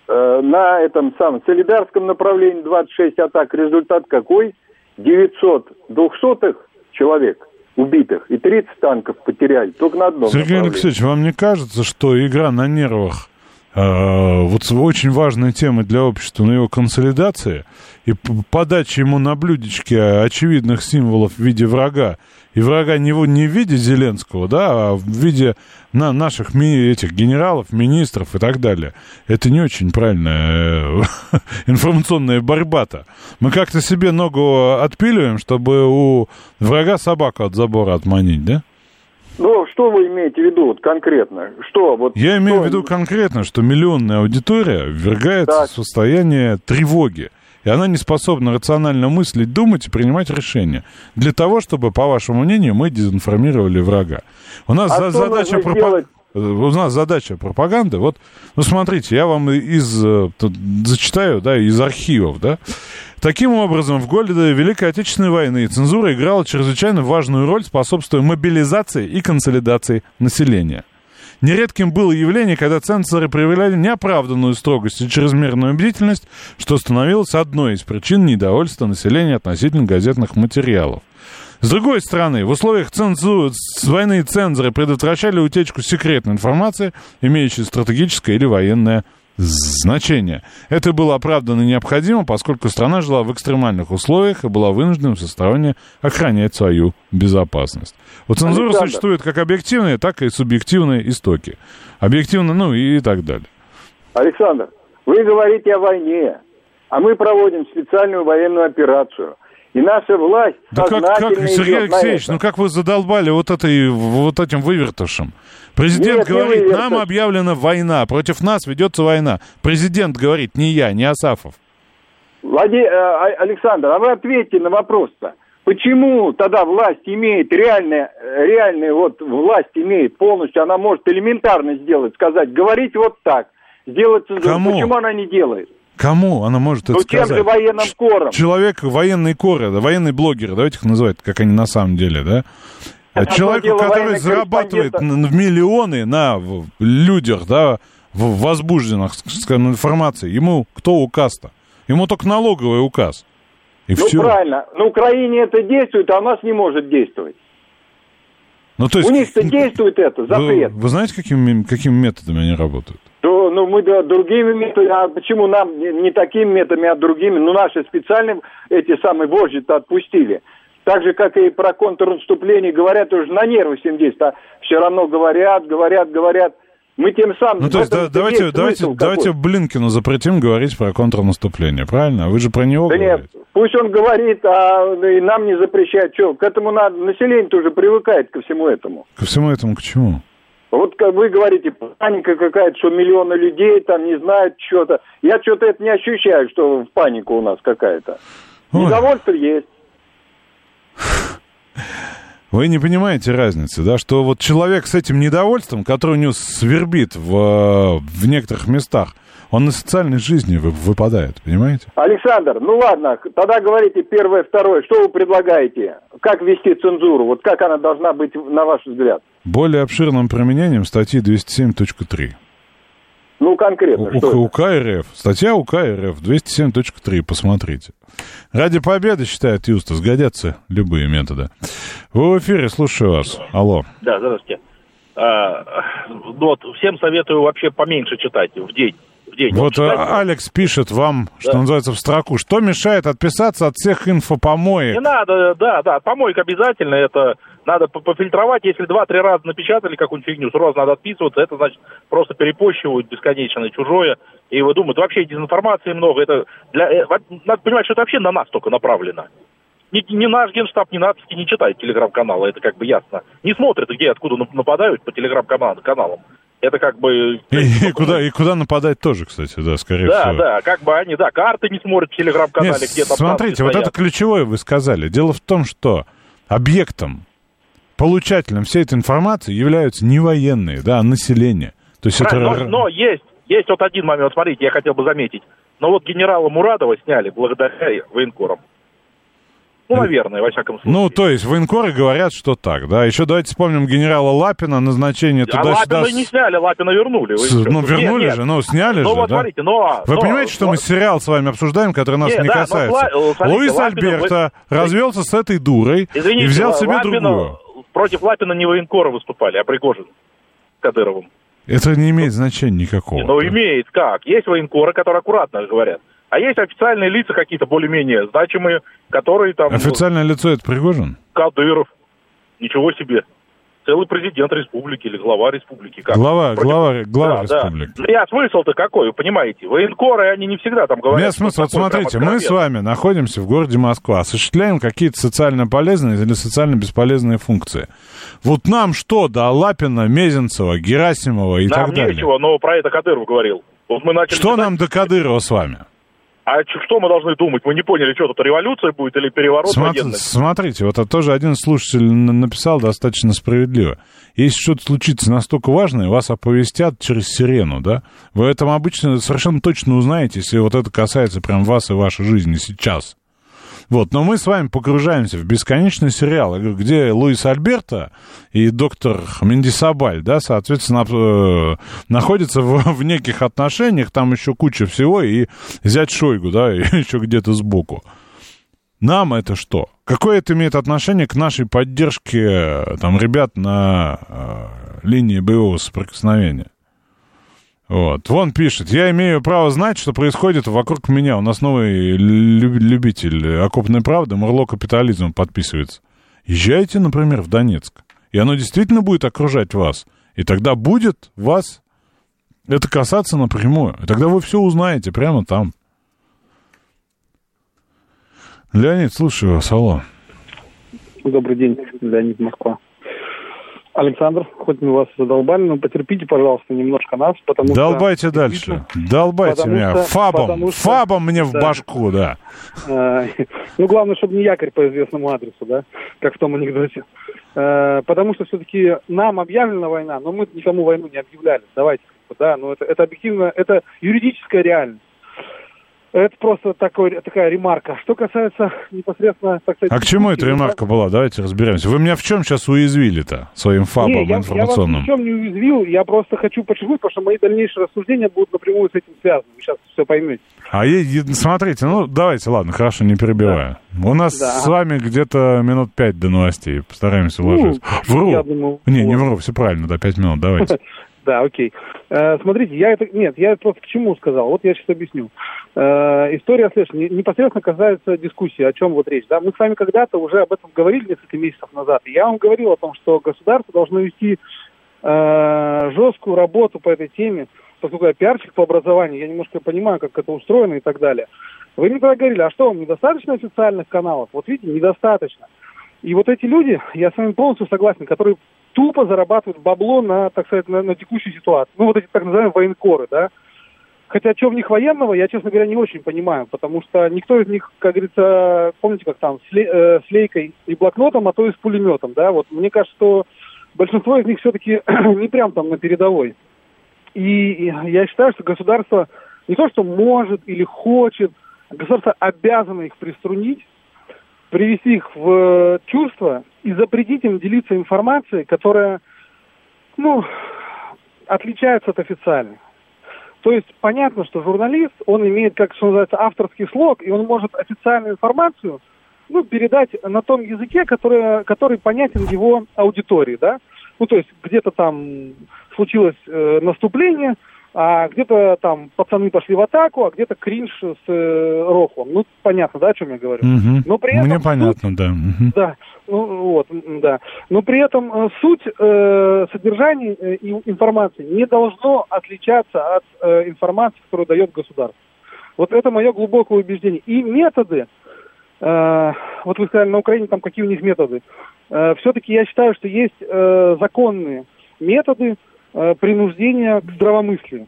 э, на этом самом солидарском направлении 26 атак. Результат какой? 900 двухсотых человек убитых и 30 танков потеряли только на одном Сергей. Алексеевич, вам не кажется, что игра на нервах вот с- очень важной темой для общества, на его консолидации и подача ему на блюдечке очевидных символов в виде врага, и врага не не в виде Зеленского, да, а в виде на, наших ми- этих генералов, министров и так далее. Это не очень правильная э, информационная борьба-то. Мы как-то себе ногу отпиливаем, чтобы у врага собаку от забора отманить, да? Ну, что вы имеете в виду вот конкретно? Что вот? Я имею что- в виду конкретно, что миллионная аудитория ввергается Так. в состояние тревоги. И она не способна рационально мыслить, думать и принимать решения. Для того, чтобы, по вашему мнению, мы дезинформировали врага. У нас А за- задача нужно пропа- сделать? э, У нас задача пропаганды. Вот, ну смотрите, я вам из э, тут зачитаю, да, из архивов, да. Таким образом, в годы Великой Отечественной войны цензура играла чрезвычайно важную роль, способствуя мобилизации и консолидации населения. Нередким было явление, когда цензоры проявляли неоправданную строгость и чрезмерную бдительность, что становилось одной из причин недовольства населения относительно газетных материалов. С другой стороны, в условиях цензуры, с войны цензоры предотвращали утечку секретной информации, имеющей стратегическое или военное значение. Это было оправданно и необходимо, поскольку страна жила в экстремальных условиях и была вынуждена всесторонне охранять свою безопасность. У цензуры Александр. существуют как объективные, так и субъективные истоки. Объективно, ну и так далее. Александр, вы говорите о войне, а мы проводим специальную военную операцию. И наша власть Да как, как, Сергей Алексеевич, ну как вы задолбали вот, этой, вот этим вывертышем? Президент Нет, не говорит, нам объявлена война, против нас ведется война. Президент говорит, не я, не Асафов. Влади- э, А- Александр, а вы ответьте на вопрос-то. Почему тогда власть имеет реальная, э, реальная вот власть имеет полностью, она может элементарно сделать, сказать, говорить вот так, сделать. Кому? Почему она не делает? Кому она может это Ну, тем сказать? же военным кором. Человек, военный коры, да, военные блогеры, давайте их называть, как они на самом деле, да? Одно Человеку, который военный зарабатывает в миллионы на людях, да, в возбужденных, скажем, информации, ему кто указ-то? Ему только налоговый указ. И Ну, все. правильно. На Украине это действует, а у нас не может действовать. Ну, то есть, У них-то действует это, вы, запрет. вы знаете, какими, какими методами они работают? Ну, мы да, другими методами, а почему нам не, не такими методами, а другими? Ну, наши специальные, эти самые вожди-то отпустили. Так же, как и про контрнаступление, говорят уже на нервы всем действует, а все равно говорят, говорят, говорят. Мы тем самым... Ну, то есть, да- давайте, давайте, смысл давайте какой. Блинкину запретим говорить про контрнаступление, правильно? Вы же про него Да говорите. нет, пусть он говорит, а и нам не запрещать. Что, к этому надо, население тоже привыкает ко всему этому. Ко всему этому к чему? Вот как вы говорите, паника какая-то, что миллионы людей там не знают что-то. Я что-то это не ощущаю, что паника у нас какая-то. Недовольство есть. Вы не понимаете разницы, да, что вот человек с этим недовольством, который у него свербит в, в некоторых местах, он на социальной жизни вы- выпадает, понимаете? Александр, ну ладно, тогда говорите первое, второе. Что вы предлагаете? Как вести цензуру? Вот как она должна быть, на ваш взгляд? Более обширным применением статьи 207.3. Ну, конкретно, У- что это? УК РФ. Статья УК РФ 207.3, посмотрите. Ради победы, считает Юстас, годятся любые методы. Вы в эфире, слушаю вас. Алло. Да, здравствуйте. А, ну вот, всем советую вообще поменьше читать в день. День. Вот читать- а, Алекс пишет вам, что называется, в строку. Что мешает отписаться от всех инфопомоек? Не надо, да, да, помоек обязательно, это надо по- пофильтровать. Если два-три раза напечатали какую-нибудь фигню, сразу надо отписываться, это значит просто перепощивают бесконечно чужое. И вы думаете, вообще дезинформации много, это для, э, надо понимать, что это вообще на нас только направлено. Ни, ни наш генштаб, ни натовский не читает телеграм-каналы, это как бы ясно. Не смотрят, где, откуда нап- нападают по телеграм-каналам. Это как бы... И, и куда, и куда нападать тоже, кстати, да, скорее Да, всего. да, как бы они, да, карты не смотрят в телеграм-канале, где там... смотрите, вот стоят. это ключевое вы сказали. Дело в том, что объектом, получателем всей этой информации являются не военные, да, а население. То есть это... Правильно, но, но есть, есть вот один момент, смотрите, я хотел бы заметить. Но вот генерала Мурадова сняли благодаря военкорам. Ну, наверное, во всяком случае. Ну, то есть военкоры говорят, что так, да. Еще давайте вспомним генерала Лапина, назначение а туда-сюда... Лапина не сняли, Лапина вернули. С-? Ну, Нет, вернули нет. же, ну, сняли Ну, же, вот да? смотрите, но... Вы но- понимаете, что но- мы сериал с вами обсуждаем, который нас Не, не да, но касается? Ла- э, смотрите, Луис Лапина Альберто вы- развелся с этой дурой Извините, и взял себе Лапина, другую. Против Лапина не военкоры выступали, а Пригожин с Кадыровым. Это не имеет значения никакого. Ну, имеет как. Есть военкоры, которые аккуратно говорят. А есть официальные лица какие-то более-менее значимые, которые там... Официальное лицо это Пригожин? Кадыров. Ничего себе. Целый президент республики или глава республики. Как? Глава, Против- глава, глава Да, республики. Да. Я смысл-то какой, вы понимаете? Военкоры, они не всегда там говорят... Нет смысла, вот смотрите, мы с вами находимся в городе Москва, осуществляем какие-то социально полезные или социально бесполезные функции. Вот нам что до Лапина, Мезенцева, Герасимова и Нам так далее? нечего, но про это Кадыров говорил. Вот мы начали Что читать, нам до Кадырова с вами? А что мы должны думать? Мы не поняли, что тут революция будет или переворот Смотри- военный? смотрите, вот это тоже один слушатель написал достаточно справедливо. Если что-то случится настолько важное, вас оповестят через сирену, да? Вы этом обычно совершенно точно узнаете, если вот это касается прям вас и вашей жизни сейчас. Вот, но мы с вами погружаемся в бесконечный сериал, говорю, где Луис Альберто и доктор Мендисабаль, да, соответственно, э, находятся в, в неких отношениях, там еще куча всего, и взять Шойгу, да, еще где-то сбоку. Нам это что? Какое это имеет отношение к нашей поддержке э, там ребят на э, линии боевого соприкосновения? Вот. Вон пишет, я имею право знать, что происходит вокруг меня. У нас новый лю- любитель окопной правды, Мурло капитализм подписывается. Езжайте, например, в Донецк, и оно действительно будет окружать вас. И тогда будет вас это касаться напрямую. И тогда вы все узнаете прямо там. Леонид, слушаю вас, алло. Добрый день, Леонид Москва. Александр, хоть мы вас задолбали, но потерпите, пожалуйста, немножко нас, потому что... Долбайте дальше. Долбайте потому меня. что- Фабом. что- Фабом мне в да. башку, да. Э, Ну, главное, чтобы не якорь по известному адресу, да, как в том анекдоте. Э, Потому что все-таки нам объявлена война, но мы никому войну не объявляли. Давайте, да, но это, это объективно, это юридическая реальность. Это просто такой, такая ремарка. Что касается непосредственно, так сказать... А к чему эта ремарка была? Давайте разберемся. Вы меня в чем сейчас уязвили-то своим фабом Не, я, информационным? Я вас ни в чем не уязвил, я просто хочу подчеркнуть, потому что мои дальнейшие рассуждения будут напрямую с этим связаны. Вы сейчас все поймете. А е- смотрите, ну давайте, ладно, хорошо, не перебиваю. У нас Да. с вами где-то минут пять до новостей. Постараемся уложиться. Ну, вру. я думаю, не, не вот. вру, все правильно, да, пять минут, давайте. Да, окей. Э, смотрите, я это... Нет, я просто к чему сказал. Вот я сейчас объясню. Э, история следующая. Не- Непосредственно касается дискуссии, о чем вот речь. Да? Мы с вами когда-то уже об этом говорили несколько месяцев назад. Я вам говорил о том, что государство должно вести э, жесткую работу по этой теме, поскольку я пиарщик по образованию, я немножко понимаю, как это устроено и так далее. Вы мне тогда говорили, а что, вам недостаточно официальных каналов? Вот видите, недостаточно. И вот эти люди, я с вами полностью согласен, которые тупо зарабатывают бабло на, так сказать, на, на текущую ситуацию. Ну, вот эти так называемые военкоры, да. Хотя, что в них военного, я, честно говоря, не очень понимаю, потому что никто из них, как говорится, помните, как там, э, с лейкой и блокнотом, а то и с пулеметом, да, вот мне кажется, что большинство из них все-таки не прям там на передовой. И я считаю, что государство не то, что может или хочет, государство обязано их приструнить, привести их в э, чувство и запретить им делиться информацией, которая, ну, отличается от официальной. То есть понятно, что журналист, он имеет, как что называется, авторский слог, и он может официальную информацию ну, передать на том языке, который, который понятен его аудитории, да. Ну, то есть где-то там случилось э, наступление, а где-то там пацаны пошли в атаку, а где-то кринж с э, рохлом. Ну, понятно, да, о чем я говорю? Мгм. Но при этом Мне суть- понятно, да. Да, ну вот, да. Но при этом э, суть э, содержания э, и информации не должно отличаться от э, информации, которую дает государство. Вот это мое глубокое убеждение. И методы, э, вот вы сказали, на Украине там какие у них методы. Э, все-таки я считаю, что есть э, законные методы э, принуждения к здравомыслию.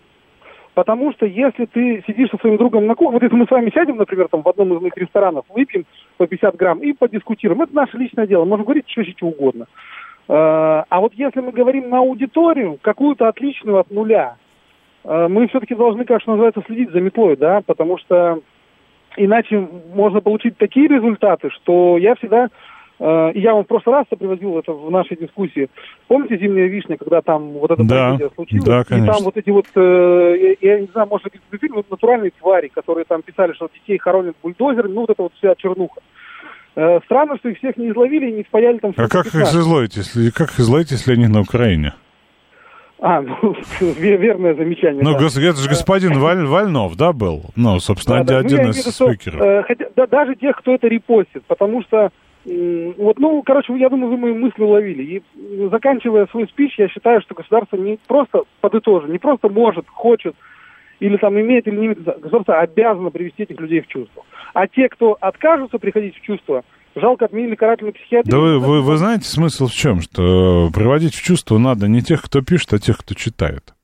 Потому что если ты сидишь со своим другом на кухне, вот если мы с вами сядем, например, там в одном из моих ресторанов, выпьем по 50 грамм и подискутируем, это наше личное дело, можем говорить что, что угодно. Э, А вот если мы говорим на аудиторию, какую-то отличную от нуля, э, мы все-таки должны, как что называется, следить за метлой, да, потому что иначе можно получить такие результаты, что я всегда и я вам в прошлый раз приводил это в нашей дискуссии. Помните «Зимняя вишня», когда там вот эта Да, случилась? да, и конечно. там вот эти вот, э, я, я не знаю, может быть, фильм, вот натуральные твари, которые там писали, что детей хоронят бульдозерами, ну вот это вот вся чернуха. Э, странно, что их всех не изловили и не спаяли там... А как их 15. изловить, если, как их изловить, если они на Украине? А, ну, ве- верное замечание. Ну, да. гос- это же господин Валь- Вальнов, да, был? Ну, собственно, Да, да. Ну, один из виду, что, спикеров. э, хотя, да, даже тех, кто это репостит, потому что вот, ну, короче, я думаю, вы мои мысли уловили. И м, заканчивая свой спич, я считаю, что государство не просто подытожит, не просто может, хочет, или там имеет или не имеет, государство обязано привести этих людей в чувство. А те, кто откажутся приходить в чувство, жалко отменили карательную психиатрию. Да вы, вы, вы знаете смысл в чем? Что приводить в чувство надо не тех, кто пишет, а тех, кто читает.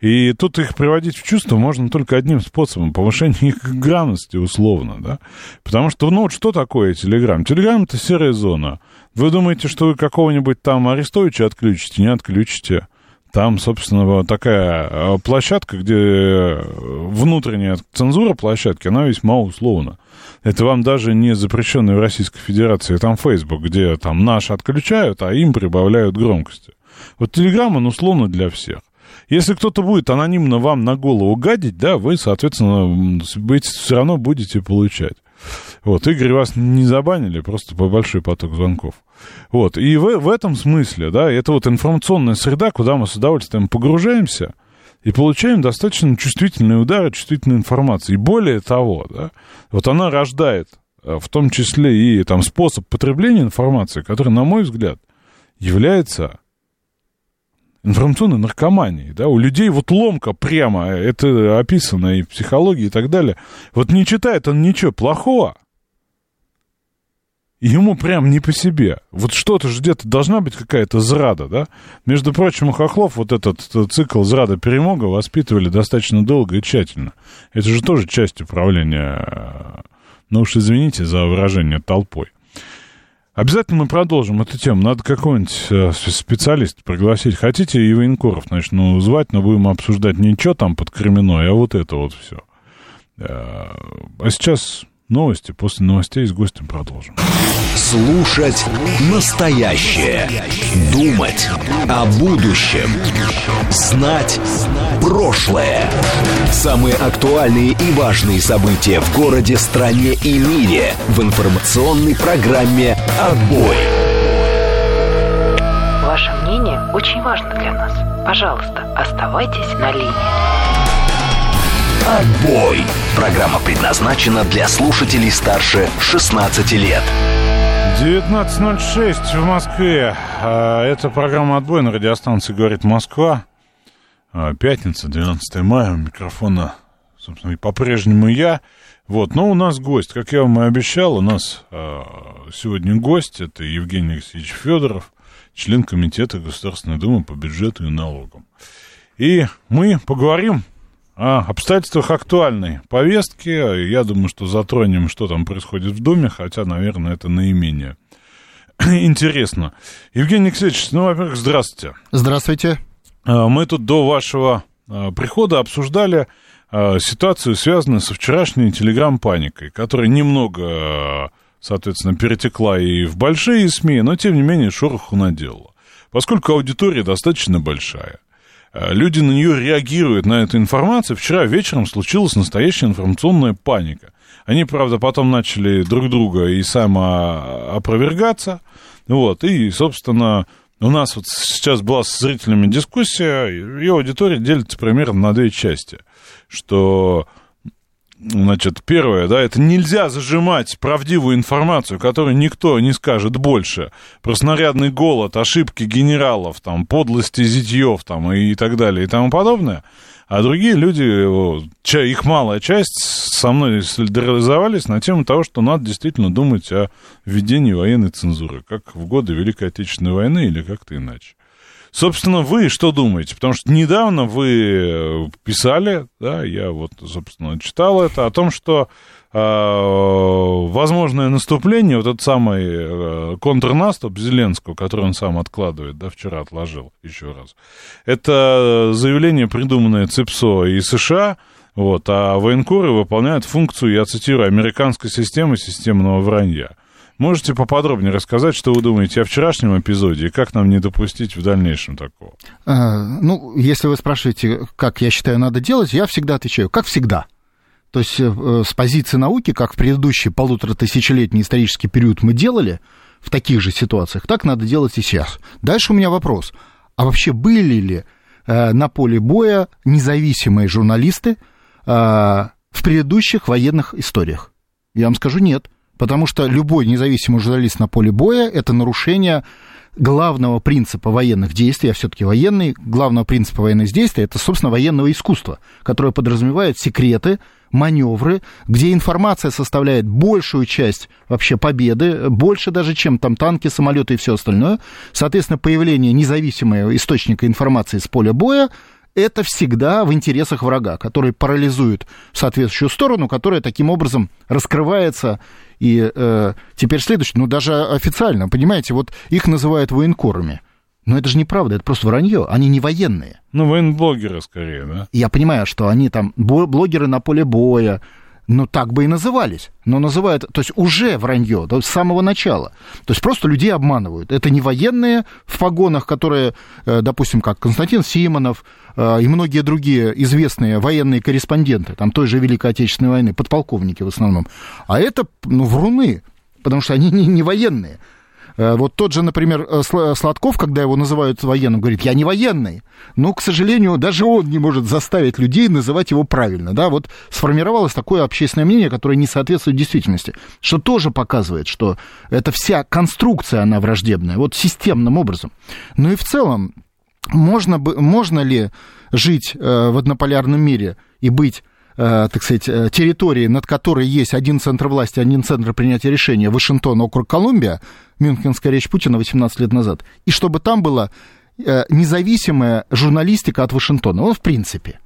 И тут их приводить в чувство можно только одним способом, повышение их грамотности условно, да. Потому что, ну вот что такое Телеграм? Телеграм — это серая зона. Вы думаете, что вы какого-нибудь там Арестовича отключите? Не отключите. Там, собственно, такая э, площадка, где э, внутренняя цензура площадки, она весьма условна. Это вам даже не запрещенная в Российской Федерации, там Facebook, где там наши отключают, а им прибавляют громкости. Вот Телеграм, он условно для всех. Если кто-то будет анонимно вам на голову гадить, да, вы, соответственно, будете- все равно будете получать. Вот, Игорь, вас не забанили, просто по большой поток звонков. Вот, и в, в этом смысле, да, это вот информационная среда, куда мы с удовольствием погружаемся и получаем достаточно чувствительные удары, чувствительной информации. И более того, да, вот она рождает э, в том числе и там способ потребления информации, который, на мой взгляд, является информационной наркоманией, да, у людей вот ломка прямо, это описано и в психологии и так далее. Вот не читает он ничего плохого, ему прям не по себе. Вот что-то же где-то должна быть какая-то зрада, да? Между прочим, у хохлов вот этот э, цикл зрада-перемога воспитывали достаточно долго и тщательно. Это же тоже часть управления, э, ну уж извините за выражение, толпой. Обязательно мы продолжим эту тему. Надо какого-нибудь э, специалиста пригласить. Хотите, и военкоров начну звать, но будем обсуждать не что там под Кременной, а вот это вот все. А сейчас новости. После новостей с гостем продолжим. Слушать настоящее. Думать о будущем. Знать прошлое. Самые актуальные и важные события в городе, стране и мире в информационной программе «Отбой». Ваше мнение очень важно для нас. Пожалуйста, оставайтесь на линии. Отбой. Программа предназначена для слушателей старше 16 лет. 19.06 в Москве. А, Это программа «Отбой» на радиостанции «Говорит Москва». А, Пятница, 12 мая. Микрофона, собственно, и по-прежнему я. Вот, но у нас гость. Как я вам и обещал, у нас а, сегодня гость. Это Евгений Алексеевич Федоров, член Комитета Государственной Думы по бюджету и налогам. И мы поговорим о обстоятельствах актуальной повестки. Я думаю, что затронем, что там происходит в Думе, хотя, наверное, это наименее интересно. Евгений Алексеевич, ну, во-первых, здравствуйте. Здравствуйте. А, Мы тут до вашего а, прихода обсуждали а, ситуацию, связанную со вчерашней телеграм-паникой, которая немного, а, соответственно, перетекла и в большие СМИ, но, тем не менее, шороху наделала. Поскольку аудитория достаточно большая, а, люди на нее реагируют, на эту информацию. Вчера вечером случилась настоящая информационная паника. Они, правда, потом начали друг друга и самоопровергаться. Вот, и, собственно, у нас вот сейчас была с зрителями дискуссия, и аудитория делится примерно на две части. Что, значит, первое, да, это нельзя зажимать правдивую информацию, которую никто не скажет больше. Про снарядный голод, ошибки генералов, там, подлости зятьев, там, и так далее, и тому подобное. А другие люди, их малая часть, со мной солидаризовались на тему того, что надо действительно думать о введении военной цензуры, как в годы Великой Отечественной войны или как-то иначе. Собственно, вы что думаете? Потому что недавно вы э, писали, да, я вот, собственно, читал это, о том, что э, возможное наступление, вот этот самый э, контрнаступ Зеленского, который он сам откладывает, да, вчера отложил еще раз, это заявление, придуманное ЦИПСО и США, вот, а военкоры выполняют функцию, я цитирую, американской системы системного вранья. Можете поподробнее рассказать, что вы думаете о вчерашнем эпизоде и как нам не допустить в дальнейшем такого? А, Ну, если вы спрашиваете, как я считаю надо делать, я всегда отвечаю, как всегда. то есть э, с позиции науки, как в предыдущий полутора тысячелетний исторический период мы делали в таких же ситуациях, так надо делать и сейчас. Дальше у меня вопрос. А вообще были ли э, на поле боя независимые журналисты э, в предыдущих военных историях? Я вам скажу нет. Потому что любой независимый журналист на поле боя – это нарушение главного принципа военных действий, а все-таки военный, главного принципа военных действий, это, собственно, военного искусства, которое подразумевает секреты, маневры, где информация составляет большую часть вообще победы, больше даже, чем там танки, самолеты и все остальное. Соответственно, появление независимого источника информации с поля боя это всегда в интересах врага, который парализует соответствующую сторону, которая таким образом раскрывается. И э, теперь следующее, ну даже официально, понимаете, вот их называют военкорами. Но это же неправда, это просто вранье, они не военные. Ну, военблогеры скорее, да? Я понимаю, что они там блогеры на поле боя, ну, так бы и назывались. Но называют, то есть уже вранье, есть с самого начала. То есть просто людей обманывают. Это не военные в погонах, которые, э, допустим, как Константин Симонов э, и многие другие известные военные корреспонденты, там той же Великой Отечественной войны, подполковники в основном. А это, ну, вруны, потому что они не, не военные. Э, вот тот же, например, э, Сладков, когда его называют военным, говорит, я не военный. Но, к сожалению, даже он не может заставить людей называть его правильно. Да? Вот сформировалось такое общественное мнение, которое не соответствует действительности, что тоже показывает, что эта вся конструкция, она враждебная, вот системным образом. Ну и в целом, можно, можно ли жить э, в однополярном мире и быть так сказать, территории, над которой есть один центр власти, один центр принятия решения, Вашингтон, округ Колумбия, Мюнхенская речь Путина 18 лет назад, и чтобы там была э, независимая журналистика от Вашингтона. Он в принципе.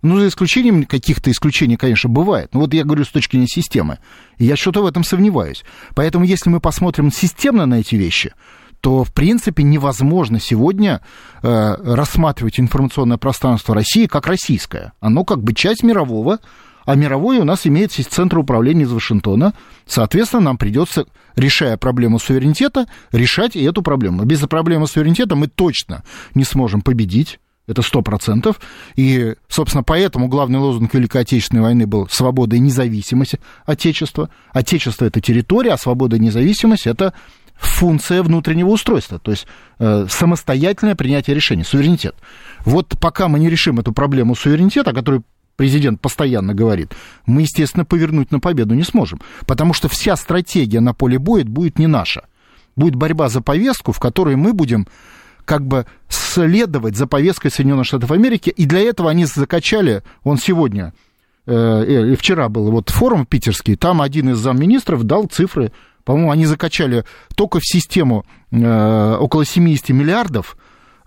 Ну, за исключением каких-то исключений, конечно, бывает. Но вот я говорю с точки зрения системы. Я что-то в этом сомневаюсь. Поэтому, если мы посмотрим системно на эти вещи, то, в принципе, невозможно сегодня э, рассматривать информационное пространство России как российское. Оно как бы часть мирового, а мировое у нас имеется центр управления из Вашингтона. Соответственно, нам придется, решая проблему суверенитета, решать и эту проблему. Без проблемы суверенитета мы точно не сможем победить. Это сто процентов. И, собственно, поэтому главный лозунг Великой Отечественной войны был «Свобода и независимость Отечества». Отечество – это территория, а свобода и независимость – это функция внутреннего устройства, то есть э, самостоятельное принятие решений, суверенитет. Вот пока мы не решим эту проблему суверенитета, который президент постоянно говорит, мы, естественно, повернуть на победу не сможем. Потому что вся стратегия на поле боя будет не наша. Будет борьба за повестку, в которой мы будем как бы следовать за повесткой Соединенных Штатов Америки, и для этого они закачали, он сегодня, э, э, вчера был вот форум питерский, там один из замминистров дал цифры, по-моему, они закачали только в систему э, около 70 миллиардов,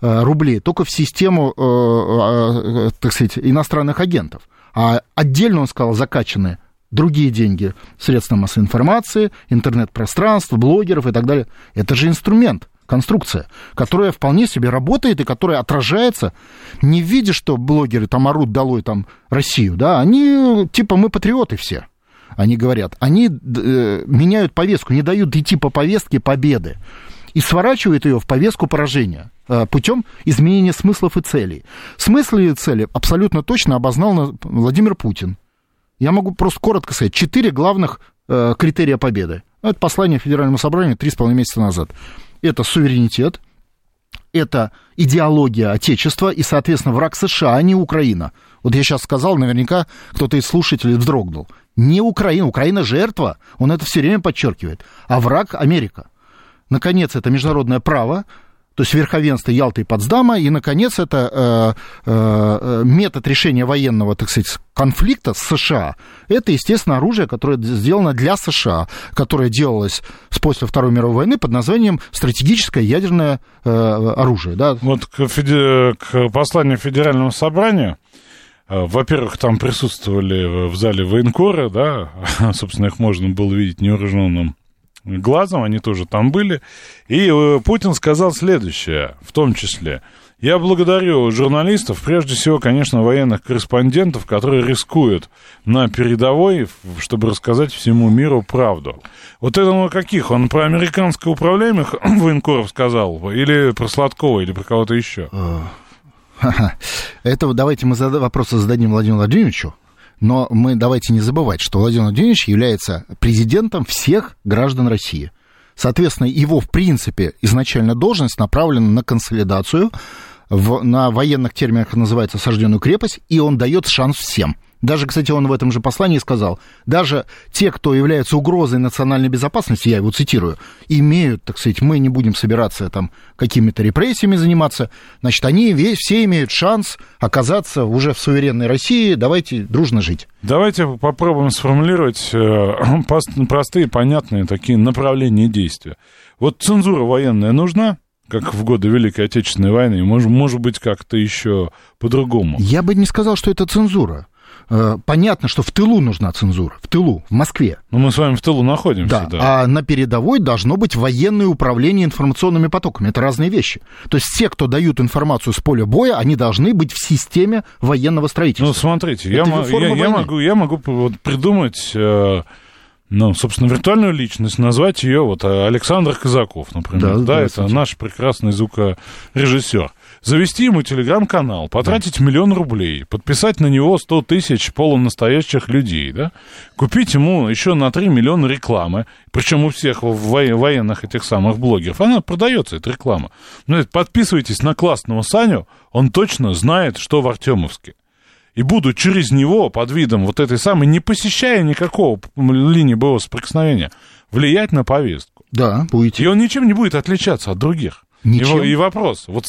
Э, рублей только в систему, э, так сказать, иностранных агентов. А отдельно, он сказал, закачаны другие деньги, средства массовой информации, интернет-пространство, блогеров и так далее. Это же инструмент, конструкция, которая вполне себе работает и которая отражается не в что блогеры там орут долой там Россию, да, они типа мы патриоты все, они говорят, они э, меняют повестку, не дают идти по повестке победы и сворачивает ее в повестку поражения э, путем изменения смыслов и целей. Смыслы и цели абсолютно точно обознал Владимир Путин. Я могу просто коротко сказать, четыре главных э, критерия победы. Это послание Федеральному собранию три с половиной месяца назад. Это суверенитет, это идеология Отечества и, соответственно, враг США, а не Украина. Вот я сейчас сказал, наверняка кто-то из слушателей вздрогнул. Не Украина, Украина жертва, он это все время подчеркивает, а враг Америка. Наконец, это международное право, то есть верховенство Ялты и Потсдама, и, наконец, это э, э, метод решения военного, так сказать, конфликта с США. Это, естественно, оружие, которое сделано для США, которое делалось после Второй мировой войны под названием стратегическое ядерное э, оружие. Да? Вот к, феде... к посланию Федерального собрания э, во-первых, там присутствовали в зале военкоры, да, собственно, их можно было видеть невооруженным глазом, они тоже там были. И э, Путин сказал следующее, в том числе. Я благодарю журналистов, прежде всего, конечно, военных корреспондентов, которые рискуют на передовой, чтобы рассказать всему миру правду. Вот это он каких? Он про американское управляемых военкоров сказал? Или про Сладкова, или про кого-то еще? Это давайте мы вопросы зададим Владимиру Владимировичу. Но мы давайте не забывать, что Владимир Владимирович является президентом всех граждан России. Соответственно, его, в принципе, изначально должность направлена на консолидацию, в, на военных терминах называется осажденную крепость, и он дает шанс всем – даже, кстати, он в этом же послании сказал, даже те, кто являются угрозой национальной безопасности, я его цитирую, имеют, так сказать, мы не будем собираться там какими-то репрессиями заниматься, значит, они весь, все имеют шанс оказаться уже в суверенной России, давайте дружно жить. Давайте попробуем сформулировать э, простые, понятные такие направления действия. Вот цензура военная нужна? как в годы Великой Отечественной войны, может, может быть, как-то еще по-другому. Я бы не сказал, что это цензура. Э, понятно, что в тылу нужна цензура, в тылу, в Москве. Ну, мы с вами в тылу находимся, да. да. А на передовой должно быть военное управление информационными потоками. Это разные вещи. То есть все, кто дают информацию с поля боя, они должны быть в системе военного строительства. Ну, смотрите, я, я, я, могу, я могу придумать... Э, ну, собственно, виртуальную личность, назвать ее вот Александр Казаков, например. Да, да это наш прекрасный звукорежиссер завести ему телеграм-канал, потратить да. миллион рублей, подписать на него 100 тысяч полунастоящих людей, да, купить ему еще на 3 миллиона рекламы, причем у всех военных этих самых блогеров, она продается, эта реклама. Ну, подписывайтесь на классного Саню, он точно знает, что в Артемовске. И буду через него, под видом вот этой самой, не посещая никакого линии боевого соприкосновения, влиять на повестку. Да, будете. И он ничем не будет отличаться от других. Ничем. И, и вопрос, вот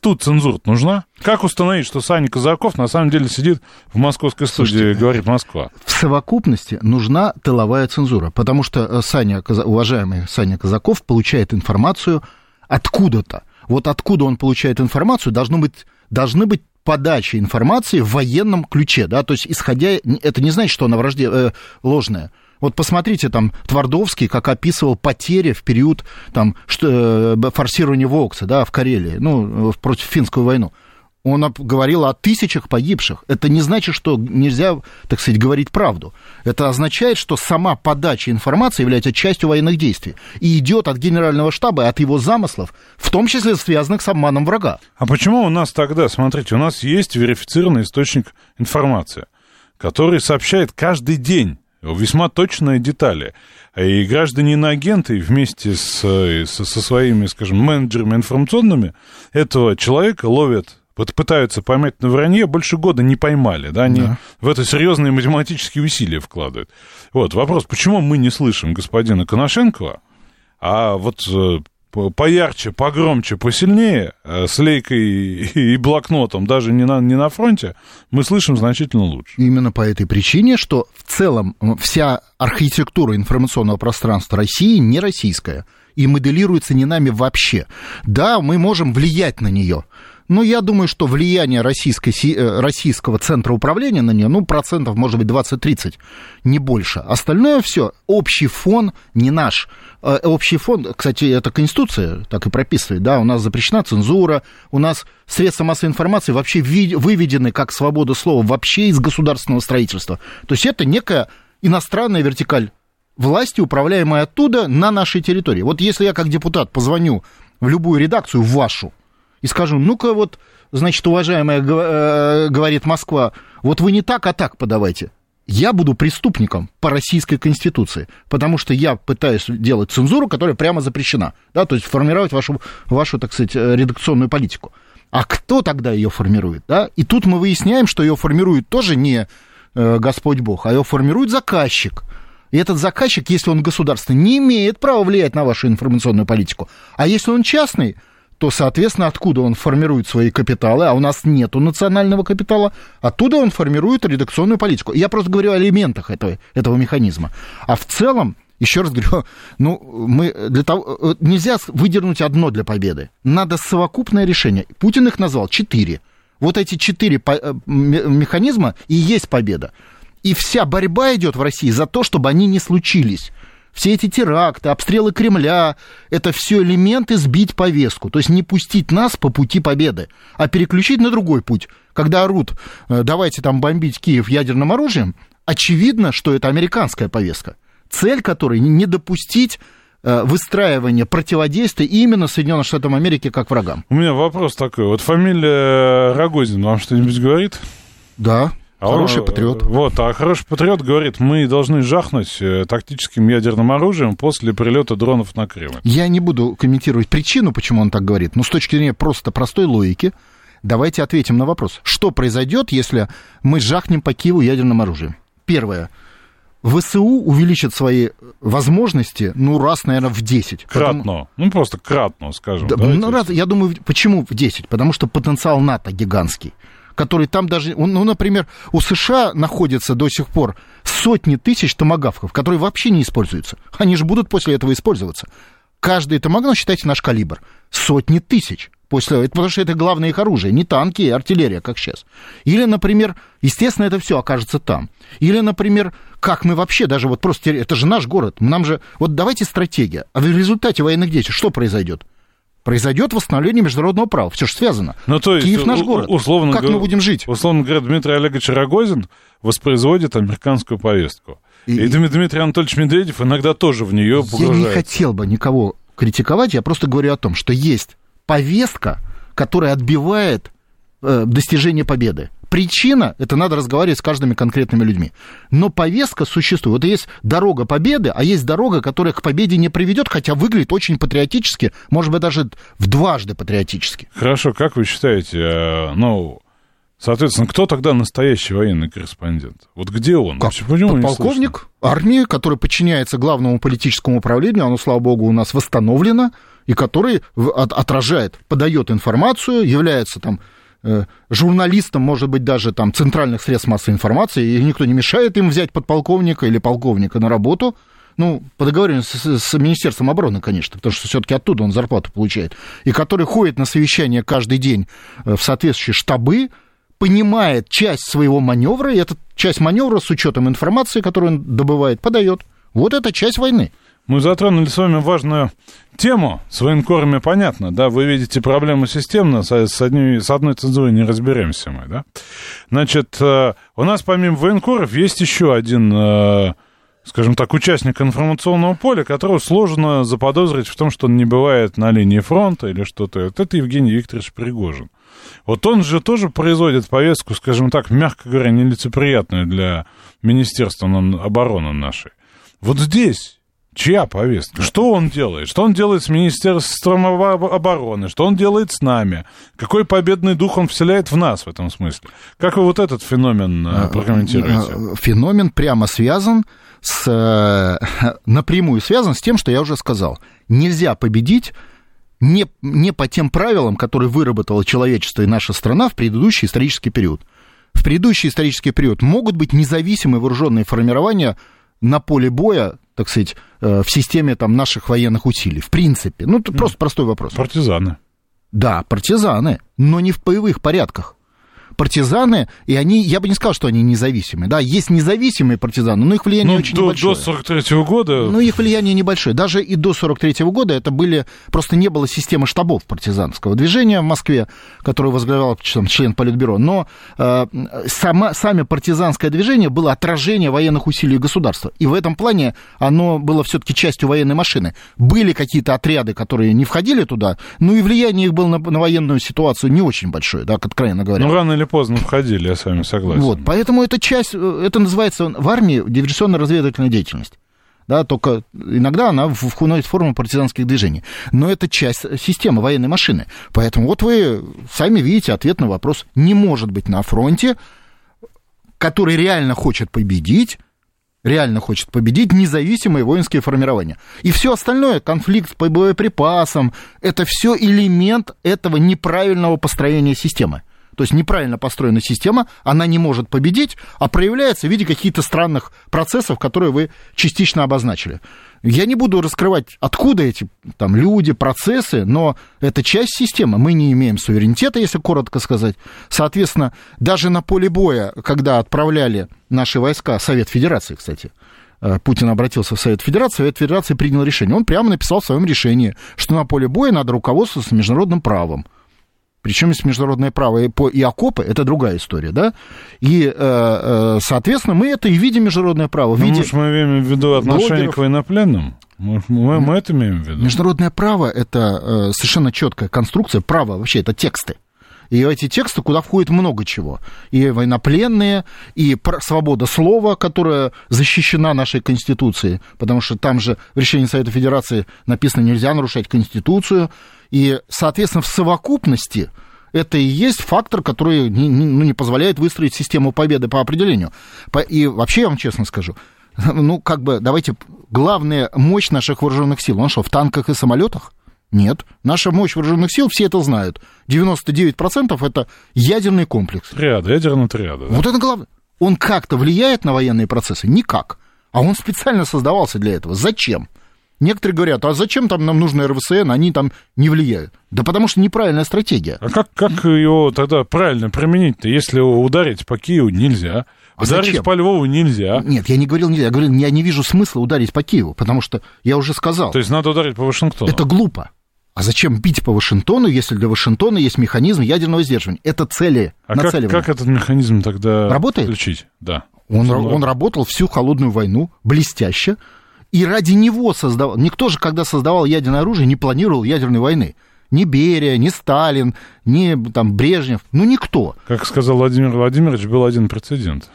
тут цензура нужна? Как установить, что Саня Казаков на самом деле сидит в московской студии, Слушайте, говорит Москва? В совокупности нужна тыловая цензура, потому что э, Саня, уважаемый Саня Казаков получает информацию откуда-то. Вот откуда он получает информацию, должно быть, должны быть подачи информации в военном ключе, да, то есть исходя, это не значит, что она вражде, э, ложная, вот посмотрите, там, Твардовский, как описывал потери в период там, что, э, форсирования Вокса, да, в Карелии, ну, против финскую войну. Он говорил о тысячах погибших. Это не значит, что нельзя, так сказать, говорить правду. Это означает, что сама подача информации является частью военных действий и идет от генерального штаба, от его замыслов, в том числе связанных с обманом врага. А почему у нас тогда, смотрите, у нас есть верифицированный источник информации, который сообщает каждый день весьма точные детали. И граждане иноагенты вместе с, со, со своими, скажем, менеджерами информационными этого человека ловят пытаются поймать на вранье, больше года не поймали, да, они да. в это серьезные математические усилия вкладывают. Вот, вопрос, почему мы не слышим господина Коношенкова, а вот э, поярче, погромче, посильнее, э, с лейкой и блокнотом, даже не на, не на фронте, мы слышим значительно лучше. Именно по этой причине, что в целом вся архитектура информационного пространства России не российская и моделируется не нами вообще. Да, мы можем влиять на нее, но я думаю, что влияние российской, э, российского центра управления на нее, ну, процентов, может быть, 20-30, не больше. Остальное все, общий фон не наш. Э, общий фон, кстати, это Конституция так и прописывает, да, у нас запрещена цензура, у нас средства массовой информации вообще выведены как свобода слова вообще из государственного строительства. То есть это некая иностранная вертикаль власти, управляемая оттуда на нашей территории. Вот если я как депутат позвоню в любую редакцию, в вашу, и скажу, ну-ка вот, значит, уважаемая, э, говорит Москва, вот вы не так, а так подавайте. Я буду преступником по российской конституции, потому что я пытаюсь делать цензуру, которая прямо запрещена, да, то есть формировать вашу, вашу, так сказать, э, редакционную политику. А кто тогда ее формирует, да? И тут мы выясняем, что ее формирует тоже не э, Господь Бог, а ее формирует заказчик. И этот заказчик, если он государственный, не имеет права влиять на вашу информационную политику. А если он частный, то, соответственно, откуда он формирует свои капиталы, а у нас нету национального капитала, оттуда он формирует редакционную политику. Я просто говорю о элементах этого, этого механизма. А в целом, еще раз говорю, ну, мы для того, э, нельзя выдернуть одно для победы. Надо совокупное решение. Путин их назвал четыре. Вот эти четыре э, механизма и есть победа. И вся борьба идет в России за то, чтобы они не случились все эти теракты, обстрелы Кремля, это все элементы сбить повестку, то есть не пустить нас по пути победы, а переключить на другой путь. Когда орут, э, давайте там бомбить Киев ядерным оружием, очевидно, что это американская повестка, цель которой не допустить э, выстраивания противодействия именно Соединенным Штатам Америки как врагам. У меня вопрос такой. Вот фамилия Рогозин вам что-нибудь говорит? Да. А Хороший он, патриот. Вот, а хороший патриот говорит, мы должны жахнуть э, тактическим ядерным оружием после прилета дронов на Кремль. Я не буду комментировать причину, почему он так говорит, но с точки зрения просто простой логики, давайте ответим на вопрос. Что произойдет, если мы жахнем по Киеву ядерным оружием? Первое. ВСУ увеличит свои возможности, ну, раз, наверное, в 10. Кратно. Потому- Ну, просто кратно, скажем. Да, ну, раз, я думаю, почему в 10? Потому что потенциал НАТО гигантский, который там даже, ну, например, у США находится до сих пор сотни тысяч томогавков, которые вообще не используются. Они же будут после этого использоваться. Каждый томагавк, ну, считайте наш калибр, сотни тысяч. После, это потому что это главное их оружие, не танки и артиллерия, как сейчас. Или, например, естественно, это все окажется там. Или, например, как мы вообще даже вот просто, это же наш город, нам же, вот давайте стратегия. А в результате военных действий что произойдет? Произойдет восстановление международного права. Все же связано. Ну, то есть, Киев наш город. Условно, как говоря- мы будем жить? Условно говоря, Дмитрий Олегович Рогозин воспроизводит американскую повестку. И, И- Дмит- Дмитрий Анатольевич Медведев иногда тоже в нее Я не погружается. хотел бы никого критиковать, я просто говорю о том, что есть повестка, которая отбивает э, достижение победы. Причина, это надо разговаривать с каждыми конкретными людьми. Но повестка существует. Вот есть дорога победы, а есть дорога, которая к победе не приведет, хотя выглядит очень патриотически, может быть, даже в дважды патриотически. Хорошо, как вы считаете, э, ну, соответственно, кто тогда настоящий военный корреспондент? Вот где он? Как? Почему не Подполковник армии, который подчиняется главному политическому управлению, оно, слава богу, у нас восстановлено, и который отражает, подает информацию, является там э, журналистом, может быть, даже там центральных средств массовой информации, и никто не мешает им взять подполковника или полковника на работу, ну, по договоренности с, с Министерством обороны, конечно, потому что все-таки оттуда он зарплату получает, и который ходит на совещания каждый день э, в соответствующие штабы, понимает часть своего маневра, и эта часть маневра с учетом информации, которую он добывает, подает. Вот это часть войны. Мы затронули с вами важную тему. С военкорами понятно, да, вы видите проблему системно, с, с, одним- с одной цензурой не разберемся мы, да. Значит, э, у нас помимо военкоров есть еще один, э, скажем так, участник информационного поля, которого сложно заподозрить в том, что он не бывает на линии фронта или что-то. Это Евгений Викторович Пригожин. Вот он же тоже производит повестку, скажем так, мягко говоря, нелицеприятную для Министерства обороны нашей. Вот здесь чья повестка? Что он делает? Что он делает с Министерством обо- обороны? Что он делает с нами? Какой победный дух он вселяет в нас в этом смысле? Как вы вот этот феномен э, прокомментируете? Э, Феномен прямо связан с, э, напрямую связан с тем, что я уже сказал. Нельзя победить не, не по тем правилам, которые выработало человечество и наша страна в предыдущий исторический период. В предыдущий исторический период могут быть независимые вооруженные формирования на поле боя, так сказать, э, в системе там, наших военных усилий. В принципе. Ну, это просто простой вопрос. Партизаны. Да, партизаны, но не в боевых порядках. Партизаны, и они, я бы не сказал, что они независимые. Да, есть независимые партизаны, но их влияние Ну, очень до, небольшое. до 43 года... Ну, их влияние небольшое. Даже и до 43 года это были... Просто не было системы штабов партизанского движения в Москве, которую возглавлял там, член Политбюро. Но э, сама, сами партизанское движение было отражение военных усилий государства. И в этом плане оно было все-таки частью военной машины. Были какие-то отряды, которые не входили туда, ну и влияние их было на, на военную ситуацию не очень большое, да, откровенно говоря. Ну, рано или поздно входили, я с вами согласен. Вот, поэтому это часть, э, это называется в армии диверсионно-разведывательная деятельность. Да, только иногда она входит в форму партизанских движений. Но это часть системы военной машины. Поэтому вот вы сами видите ответ на вопрос. Не может быть на фронте, который реально хочет победить, реально хочет победить независимые воинские формирования. И все остальное, конфликт по боеприпасам, это все элемент этого неправильного построения системы. То есть неправильно построена система, она не может победить, а проявляется в виде каких-то странных процессов, которые вы частично обозначили. Я не буду раскрывать, откуда эти там, люди, процессы, но это часть системы. Мы не имеем суверенитета, если коротко сказать. Соответственно, даже на поле боя, когда отправляли наши войска, Совет Федерации, кстати, э, Путин обратился в Совет Федерации, Совет Федерации принял решение. Он прямо написал в своем решении, что на поле боя надо руководствоваться международным правом. Причем есть международное право и, по, и окопы, это другая история, да? И, э, э, соответственно, мы это и видим международное право. В Ну, виде может, мы имеем в виду отношение блогеров. к военнопленным? Может, мы, мы это имеем в виду? Международное право это э, совершенно четкая конструкция. Право вообще это тексты. И эти тексты, куда входит много чего. И военнопленные, и свобода слова, которая защищена нашей Конституцией, потому что там же в решении Совета Федерации написано, нельзя нарушать Конституцию. И, соответственно, в совокупности это и есть фактор, который не, ну, не позволяет выстроить систему победы по определению. И вообще, я вам честно скажу, ну, как бы, давайте, главная мощь наших вооруженных сил, он что, в танках и самолетах? Нет. Наша мощь вооруженных сил, все это знают. 99% это ядерный комплекс. Триада, ядерная триада. Да? Вот это главное. Он как-то влияет на военные процессы? Никак. А он специально создавался для этого. Зачем? Некоторые говорят, а зачем там нам нужны РВСН, они там не влияют. Да потому что неправильная стратегия. А как, как его тогда правильно применить-то, если ударить по Киеву нельзя? А ударить зачем? по Львову нельзя. Нет, я не говорил нельзя. Я говорил, я не вижу смысла ударить по Киеву, потому что я уже сказал. То есть надо ударить по Вашингтону. Это глупо. А зачем бить по Вашингтону, если для Вашингтона есть механизм ядерного сдерживания? Это цели а нацеливания. Как, как этот механизм тогда Работает? включить? Да. Он, он работал всю холодную войну блестяще, и ради него создавал... Никто же, когда создавал ядерное оружие, не планировал ядерной войны. Ни Берия, ни Сталин, ни там, Брежнев, ну никто. Как сказал Владимир Владимирович, был один прецедент.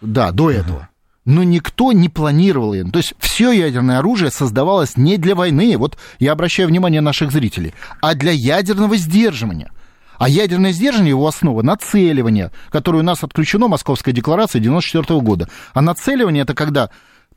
Да, до этого но никто не планировал ее. То есть все ядерное оружие создавалось не для войны, вот я обращаю внимание наших зрителей, а для ядерного сдерживания. А ядерное сдерживание, его основа нацеливание, которое у нас отключено Московской декларацией 94 года. А нацеливание это когда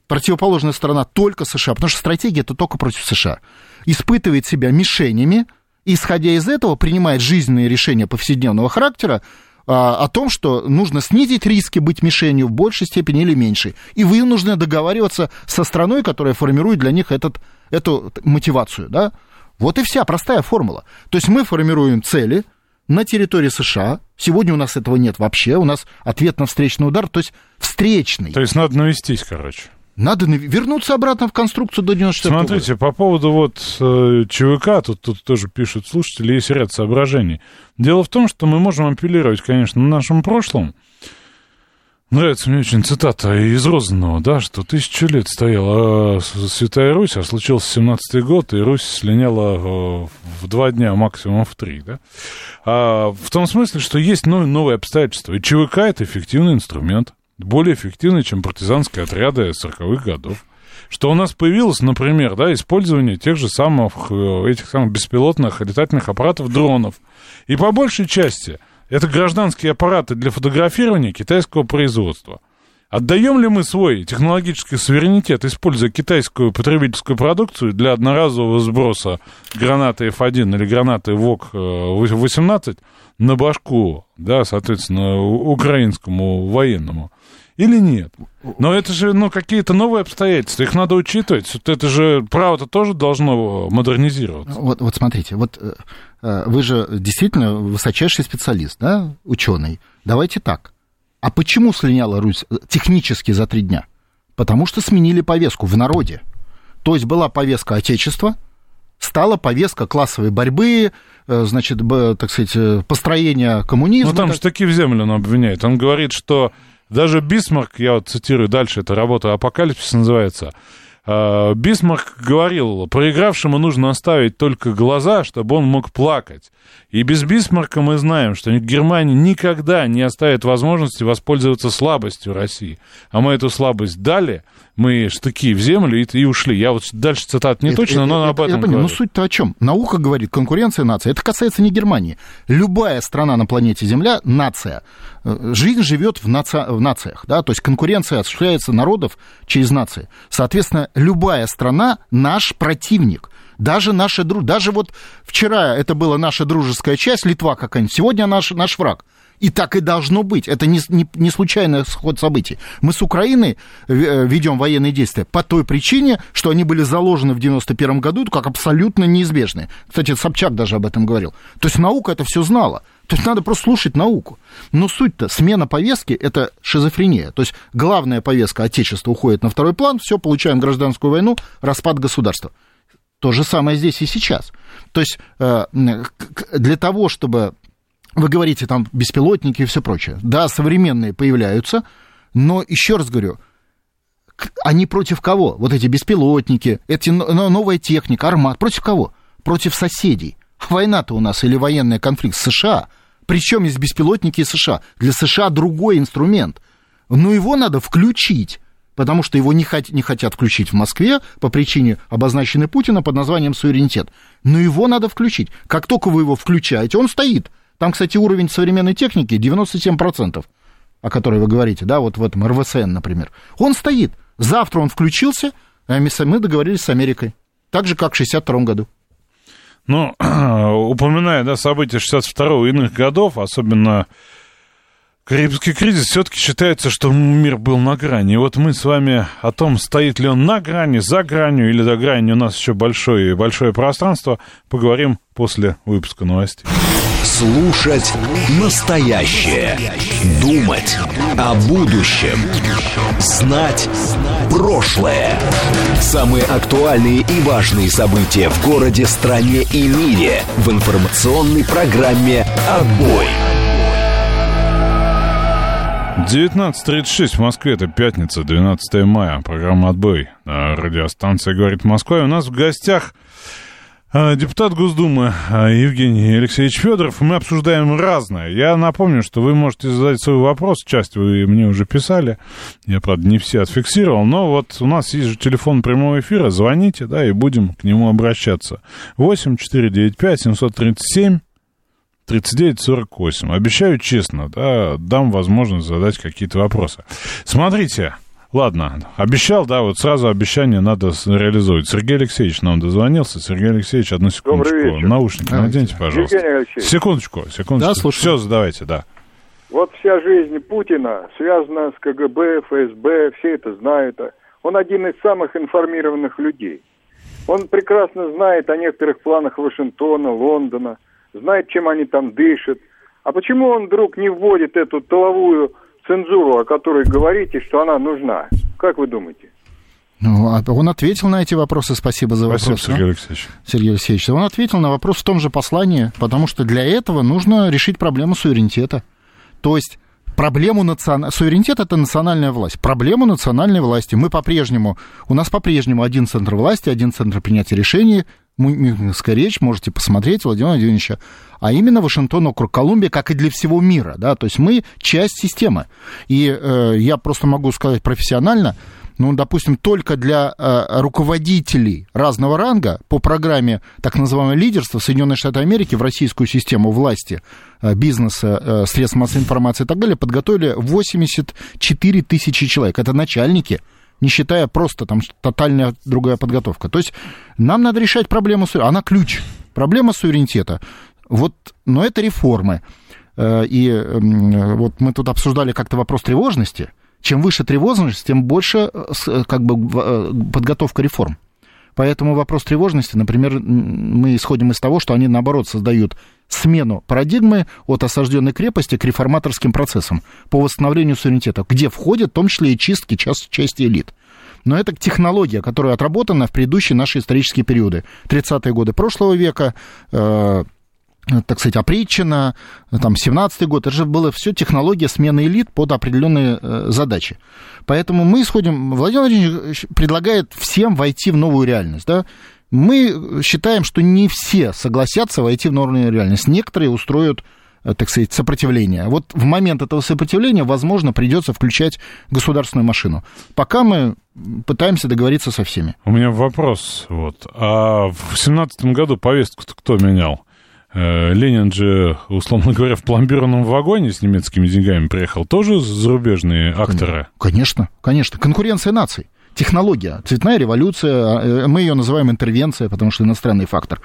противоположная сторона только США, потому что стратегия это только против США, испытывает себя мишенями, исходя из этого принимает жизненные решения повседневного характера, а, о том, что нужно снизить риски быть мишенью в большей степени или меньшей. И вынуждены договариваться со страной, которая формирует для них этот, эту мотивацию. Да? Вот и вся простая формула. То есть мы формируем цели на территории США. Сегодня у нас этого нет вообще. У нас ответ на встречный удар, то есть встречный. То есть надо навестись, короче. Надо вернуться обратно в конструкцию до 94 Смотрите, года. по поводу вот э, ЧВК, тут, тут тоже пишут слушатели, есть ряд соображений. Дело в том, что мы можем апеллировать, конечно, на нашем прошлом. Нравится мне очень цитата из Розанова, да, что тысячу лет стояла Святая Русь, а случился 17-й год, и Русь слиняла э, в два дня, максимум в три, да. А, в том смысле, что есть новые, новые обстоятельства, и ЧВК — это эффективный инструмент более эффективны, чем партизанские отряды 40-х годов. Что у нас появилось, например, да, использование тех же самых, э, этих самых беспилотных летательных аппаратов, дронов. И по большей части это гражданские аппараты для фотографирования китайского производства. Отдаем ли мы свой технологический суверенитет, используя китайскую потребительскую продукцию для одноразового сброса гранаты F1 или гранаты ВОК-18 э, на башку, да, соответственно, украинскому военному? Или нет? Но это же, ну, какие-то новые обстоятельства, их надо учитывать. Это же право-то тоже должно модернизироваться. Вот, вот смотрите, вот э, э, вы же действительно высочайший специалист, да, ученый. Давайте так. А почему слиняла Русь э, технически за три дня? Потому что сменили повестку в народе. То есть была повестка Отечества, стала повестка классовой борьбы, значит, так сказать, построения коммунизма. Ну, там же таки в землю он обвиняет. Он говорит, что даже Бисмарк, я вот цитирую дальше, это работа «Апокалипсис» называется, а, Бисмарк говорил, проигравшему нужно оставить только глаза, чтобы он мог плакать. И без Бисмарка мы знаем, что Германия никогда не оставит возможности воспользоваться слабостью России. А мы эту слабость дали, мы штыки в землю и, и ушли. Я вот дальше цитат не это, точно, но это, об этом я Но суть-то о чем? Наука говорит, конкуренция нации. Это касается не Германии. Любая страна на планете Земля – нация. Э, жизнь живет в, наци... в нациях, да, то есть конкуренция осуществляется народов через нации. Соответственно, любая страна – наш противник – даже наша друг, даже вот вчера это была наша дружеская часть, Литва какая-нибудь, сегодня наш, наш враг. И так и должно быть. Это не, не, не случайный ход событий. Мы с Украиной э, ведем военные действия по той причине, что они были заложены в 91 году как абсолютно неизбежные. Кстати, Собчак даже об этом говорил. То есть наука это все знала. То есть надо просто слушать науку. Но суть-то, смена повестки – это шизофрения. То есть главная повестка Отечества уходит на второй план, все, получаем гражданскую войну, распад государства. То же самое здесь и сейчас. То есть э, для того, чтобы... Вы говорите, там, беспилотники и все прочее. Да, современные появляются, но, еще раз говорю, они против кого? Вот эти беспилотники, эти новая техника, армат. Против кого? Против соседей. Война-то у нас или военный конфликт США Причем есть беспилотники из США. Для США другой инструмент. Но его надо включить потому что его не, хот- не хотят включить в Москве по причине обозначенной Путина под названием суверенитет. Но его надо включить. Как только вы его включаете, он стоит. Там, кстати, уровень современной техники 97%, о которой вы говорите, да, вот в этом РВСН, например. Он стоит. Завтра он включился, а мы договорились с Америкой. Так же, как в 62 году. Ну, упоминая, да, события 62-го и иных годов, особенно Карибский кризис все-таки считается, что мир был на грани. И вот мы с вами о том, стоит ли он на грани, за гранью или за гранью, у нас еще большое, большое пространство, поговорим после выпуска новостей. Слушать настоящее. Думать о будущем. Знать прошлое. Самые актуальные и важные события в городе, стране и мире в информационной программе «Отбой». 19.36 в Москве, это пятница, 12 мая, программа «Отбой». Радиостанция «Говорит Москва». И у нас в гостях а, депутат Госдумы а, Евгений Алексеевич Федоров. Мы обсуждаем разное. Я напомню, что вы можете задать свой вопрос. Часть вы мне уже писали. Я, правда, не все отфиксировал. Но вот у нас есть же телефон прямого эфира. Звоните, да, и будем к нему обращаться. 8 495 737 3948. Обещаю честно, да, дам возможность задать какие-то вопросы. Смотрите, ладно, обещал, да, вот сразу обещание надо реализовать. Сергей Алексеевич нам дозвонился. Сергей Алексеевич, одну секундочку. Наушники а, наденьте, пожалуйста. Евгений Алексеевич. Секундочку, секундочку. Да, слушаю. Все, задавайте, да. Вот вся жизнь Путина связана с КГБ, ФСБ, все это знают. Он один из самых информированных людей. Он прекрасно знает о некоторых планах Вашингтона, Лондона, знает, чем они там дышат. А почему он вдруг не вводит эту тыловую цензуру, о которой говорите, что она нужна? Как вы думаете? Ну, а он ответил на эти вопросы. Спасибо за вопрос. Спасибо, Сергей Алексеевич. Сергей Алексеевич. Он ответил на вопрос в том же послании, потому что для этого нужно решить проблему суверенитета. То есть проблему национального... Суверенитет — это национальная власть. Проблему национальной власти мы по-прежнему... У нас по-прежнему один центр власти, один центр принятия решений, Мюнхенская речь, можете посмотреть, Владимира Владимировича, а именно Вашингтон, округ Колумбия, как и для всего мира, да, то есть мы часть системы. И э, я просто могу сказать профессионально, ну, допустим, только для э, руководителей разного ранга по программе так называемого лидерства Соединенных Штатов Америки в российскую систему власти, э, бизнеса, э, средств массовой информации и так далее подготовили 84 тысячи человек. Это начальники не считая просто там тотальная другая подготовка. То есть нам надо решать проблему, она ключ, проблема суверенитета. Вот, но это реформы. Э, и вот мы тут обсуждали как-то вопрос тревожности. Чем выше тревожность, тем больше э, э, как бы, подготовка реформ. Поэтому вопрос тревожности, например, мы исходим из того, что они, наоборот, создают смену парадигмы от осажденной крепости к реформаторским процессам по восстановлению суверенитета, где входят в том числе и чистки части элит. Но это технология, которая отработана в предыдущие наши исторические периоды. 30-е годы прошлого века, э, так сказать, опричина, там, 17-й год, это же была все технология смены элит под определенные э, задачи. Поэтому мы исходим, Владимир Владимирович предлагает всем войти в новую реальность, да, мы считаем, что не все согласятся войти в новую реальность. Некоторые устроят э, так сказать, сопротивление. Вот в момент этого сопротивления, возможно, придется включать государственную машину. Пока мы пытаемся договориться со всеми. У меня вопрос. Вот. А в семнадцатом году повестку кто менял? Э, Ленин же, условно говоря, в пломбированном вагоне с немецкими деньгами приехал. Тоже зарубежные акторы? Конечно, конечно. Конкуренция наций. Технология, цветная революция, а, э, мы ее называем интервенция, потому что иностранный фактор.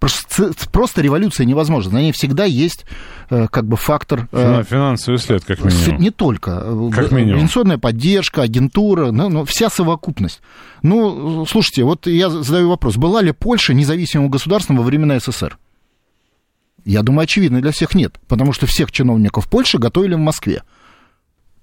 Просто, просто революция невозможна. На ней всегда есть э, как бы фактор... Финансовый след, как минимум. Не только. Как минимум. Пенсионная поддержка, агентура, ну, ну, вся совокупность. Ну, слушайте, вот я задаю вопрос. Была ли Польша независимым государством во времена СССР? Я думаю, очевидно, для всех нет, потому что всех чиновников Польши готовили в Москве.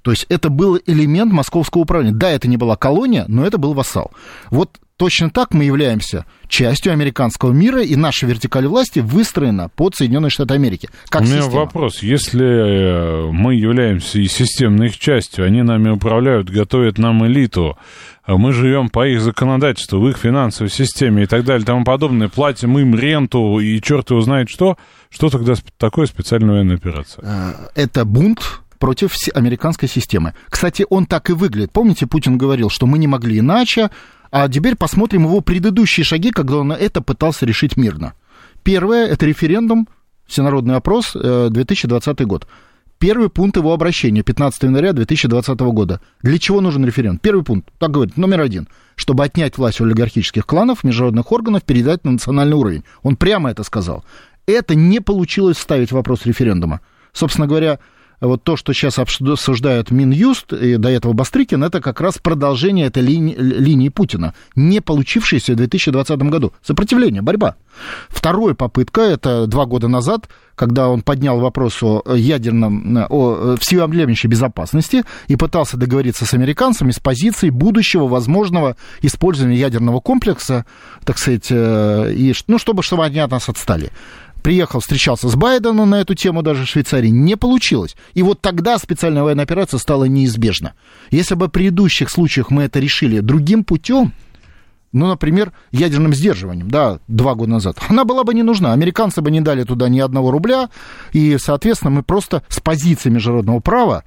То есть это был элемент московского управления. Да, это не была колония, но это был вассал. Вот точно так мы являемся частью американского мира, и наша вертикаль власти выстроена под Соединенные Штаты Америки. Как У меня система. вопрос. Если э, мы являемся и системной их частью, они нами управляют, готовят нам элиту, а мы живем по их законодательству, в их финансовой системе и так далее, и тому подобное, платим им ренту и черт его знает что, что тогда такое специальная военная операция? Э, Это бунт против американской системы. Кстати, он так и выглядит. Помните, Путин говорил, что мы не могли иначе, а теперь посмотрим его предыдущие шаги, когда он это пытался решить мирно. Первое – это референдум, всенародный опрос, э, 2020 год. Первый пункт его обращения, 15 января 2020 года. Для чего нужен референдум? Первый пункт, так говорит, номер один. Чтобы отнять власть у олигархических кланов, международных органов, передать на национальный уровень. Он прямо это сказал. Это не получилось вставить в вопрос референдума. Собственно говоря, вот то, что сейчас обсуждают Минюст и до этого Бастрыкин, это как раз продолжение этой линии, линии Путина, не получившейся в 2020 году. Сопротивление, борьба. Вторая попытка, это два года назад, когда он поднял вопрос о ядерном, о всеобъемлющей безопасности и пытался договориться с американцами с позиции будущего возможного использования ядерного комплекса, так сказать, э, и, ну, чтобы, чтобы они от нас отстали приехал, встречался с Байденом на эту тему даже в Швейцарии, не получилось. И вот тогда специальная военная операция стала неизбежна. Если бы в предыдущих случаях мы это решили другим путем, ну, например, ядерным сдерживанием, да, два года назад, она была бы не нужна. Американцы бы не дали туда ни одного рубля, и, соответственно, мы просто с позиции международного права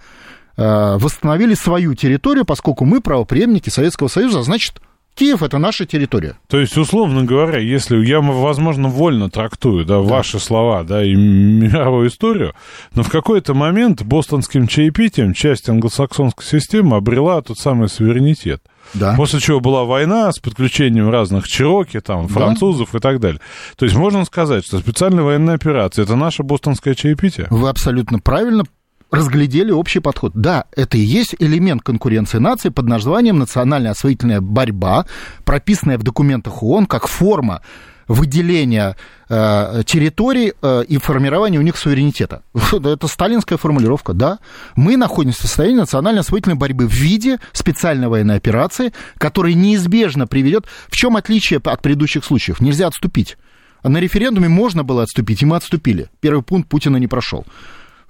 э, восстановили свою территорию, поскольку мы правопреемники Советского Союза, значит, Киев это наша территория. То есть, условно говоря, если я, возможно, вольно трактую, да, ваши слова, да, и мировую историю, но в какой-то момент бостонским чаепитием часть англосаксонской системы обрела тот самый суверенитет. Да. После чего была война с подключением разных чероки, там, французов и так далее. То есть можно сказать, что специальная военная операция это наше бостонское чаепитие? Вы абсолютно правильно разглядели общий подход. Да, это и есть элемент конкуренции наций под названием национальная освоительная борьба, прописанная в документах ООН как форма выделения э, территорий э, и формирования у них суверенитета. Это сталинская формулировка, да. Мы находимся в состоянии национальной освоительной борьбы в виде специальной военной операции, которая неизбежно приведет... В чем отличие от предыдущих случаев? Нельзя отступить. На референдуме можно было отступить, и мы отступили. Первый пункт Путина не прошел.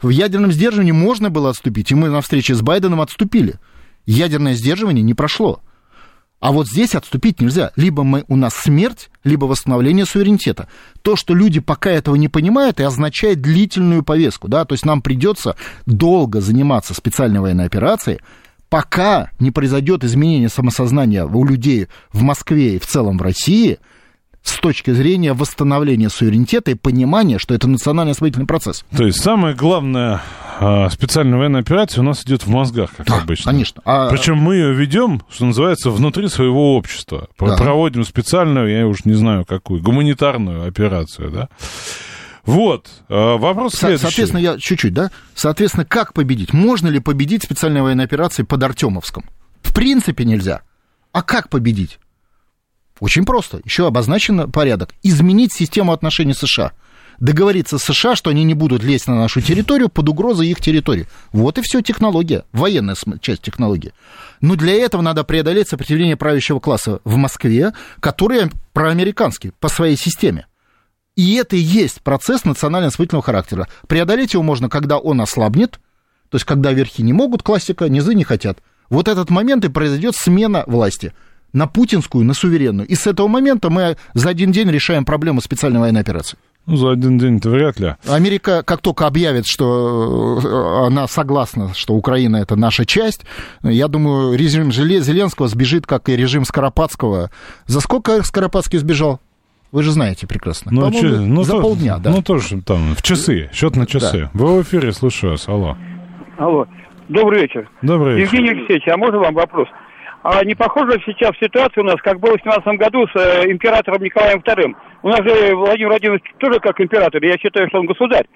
В ядерном сдерживании можно было отступить, и мы на встрече с Байденом отступили. Ядерное сдерживание не прошло. А вот здесь отступить нельзя. Либо мы, у нас смерть, либо восстановление суверенитета. То, что люди пока этого не понимают, и означает длительную повестку. Да? То есть нам придется долго заниматься специальной военной операцией, пока не произойдет изменение самосознания у людей в Москве и в целом в России – с точки зрения восстановления суверенитета и понимания, что это национальный освоительный процесс. То есть самая главная а, специальная военная операция у нас идет в мозгах, как да, обычно. Конечно. А... Причем мы ее ведем, что называется, внутри своего общества. Да. Проводим специальную, я уж не знаю какую, гуманитарную операцию, да. Вот, вопрос Со- следующий. Соответственно, я чуть-чуть, да? Соответственно, как победить? Можно ли победить специальной военной операцией под Артемовском? В принципе нельзя. А как победить? Очень просто. Еще обозначен порядок. Изменить систему отношений США. Договориться с США, что они не будут лезть на нашу территорию под угрозой их территории. Вот и все технология, военная часть технологии. Но для этого надо преодолеть сопротивление правящего класса в Москве, который проамериканский по своей системе. И это и есть процесс национально-освоительного характера. Преодолеть его можно, когда он ослабнет, то есть когда верхи не могут, классика, низы не хотят. Вот этот момент и произойдет смена власти на путинскую, на суверенную. И с этого момента мы за один день решаем проблему специальной военной операции. Ну, за один день-то вряд ли. Америка, как только объявит, что она согласна, что Украина это наша часть, я думаю, режим Зеленского сбежит, как и режим Скоропадского. За сколько Скоропадский сбежал? Вы же знаете прекрасно. Ну, че, ну за то, полдня, да. Ну, тоже там, в часы, счет на часы. Да. Вы в эфире, слушаю вас, алло. Алло, добрый вечер. Добрый вечер. Евгений Алексеевич, а можно вам вопрос? А не похоже сейчас ситуация у нас, как было в 17 году с э, императором Николаем II? У нас же Владимир Владимирович тоже как император, я считаю, что он государь.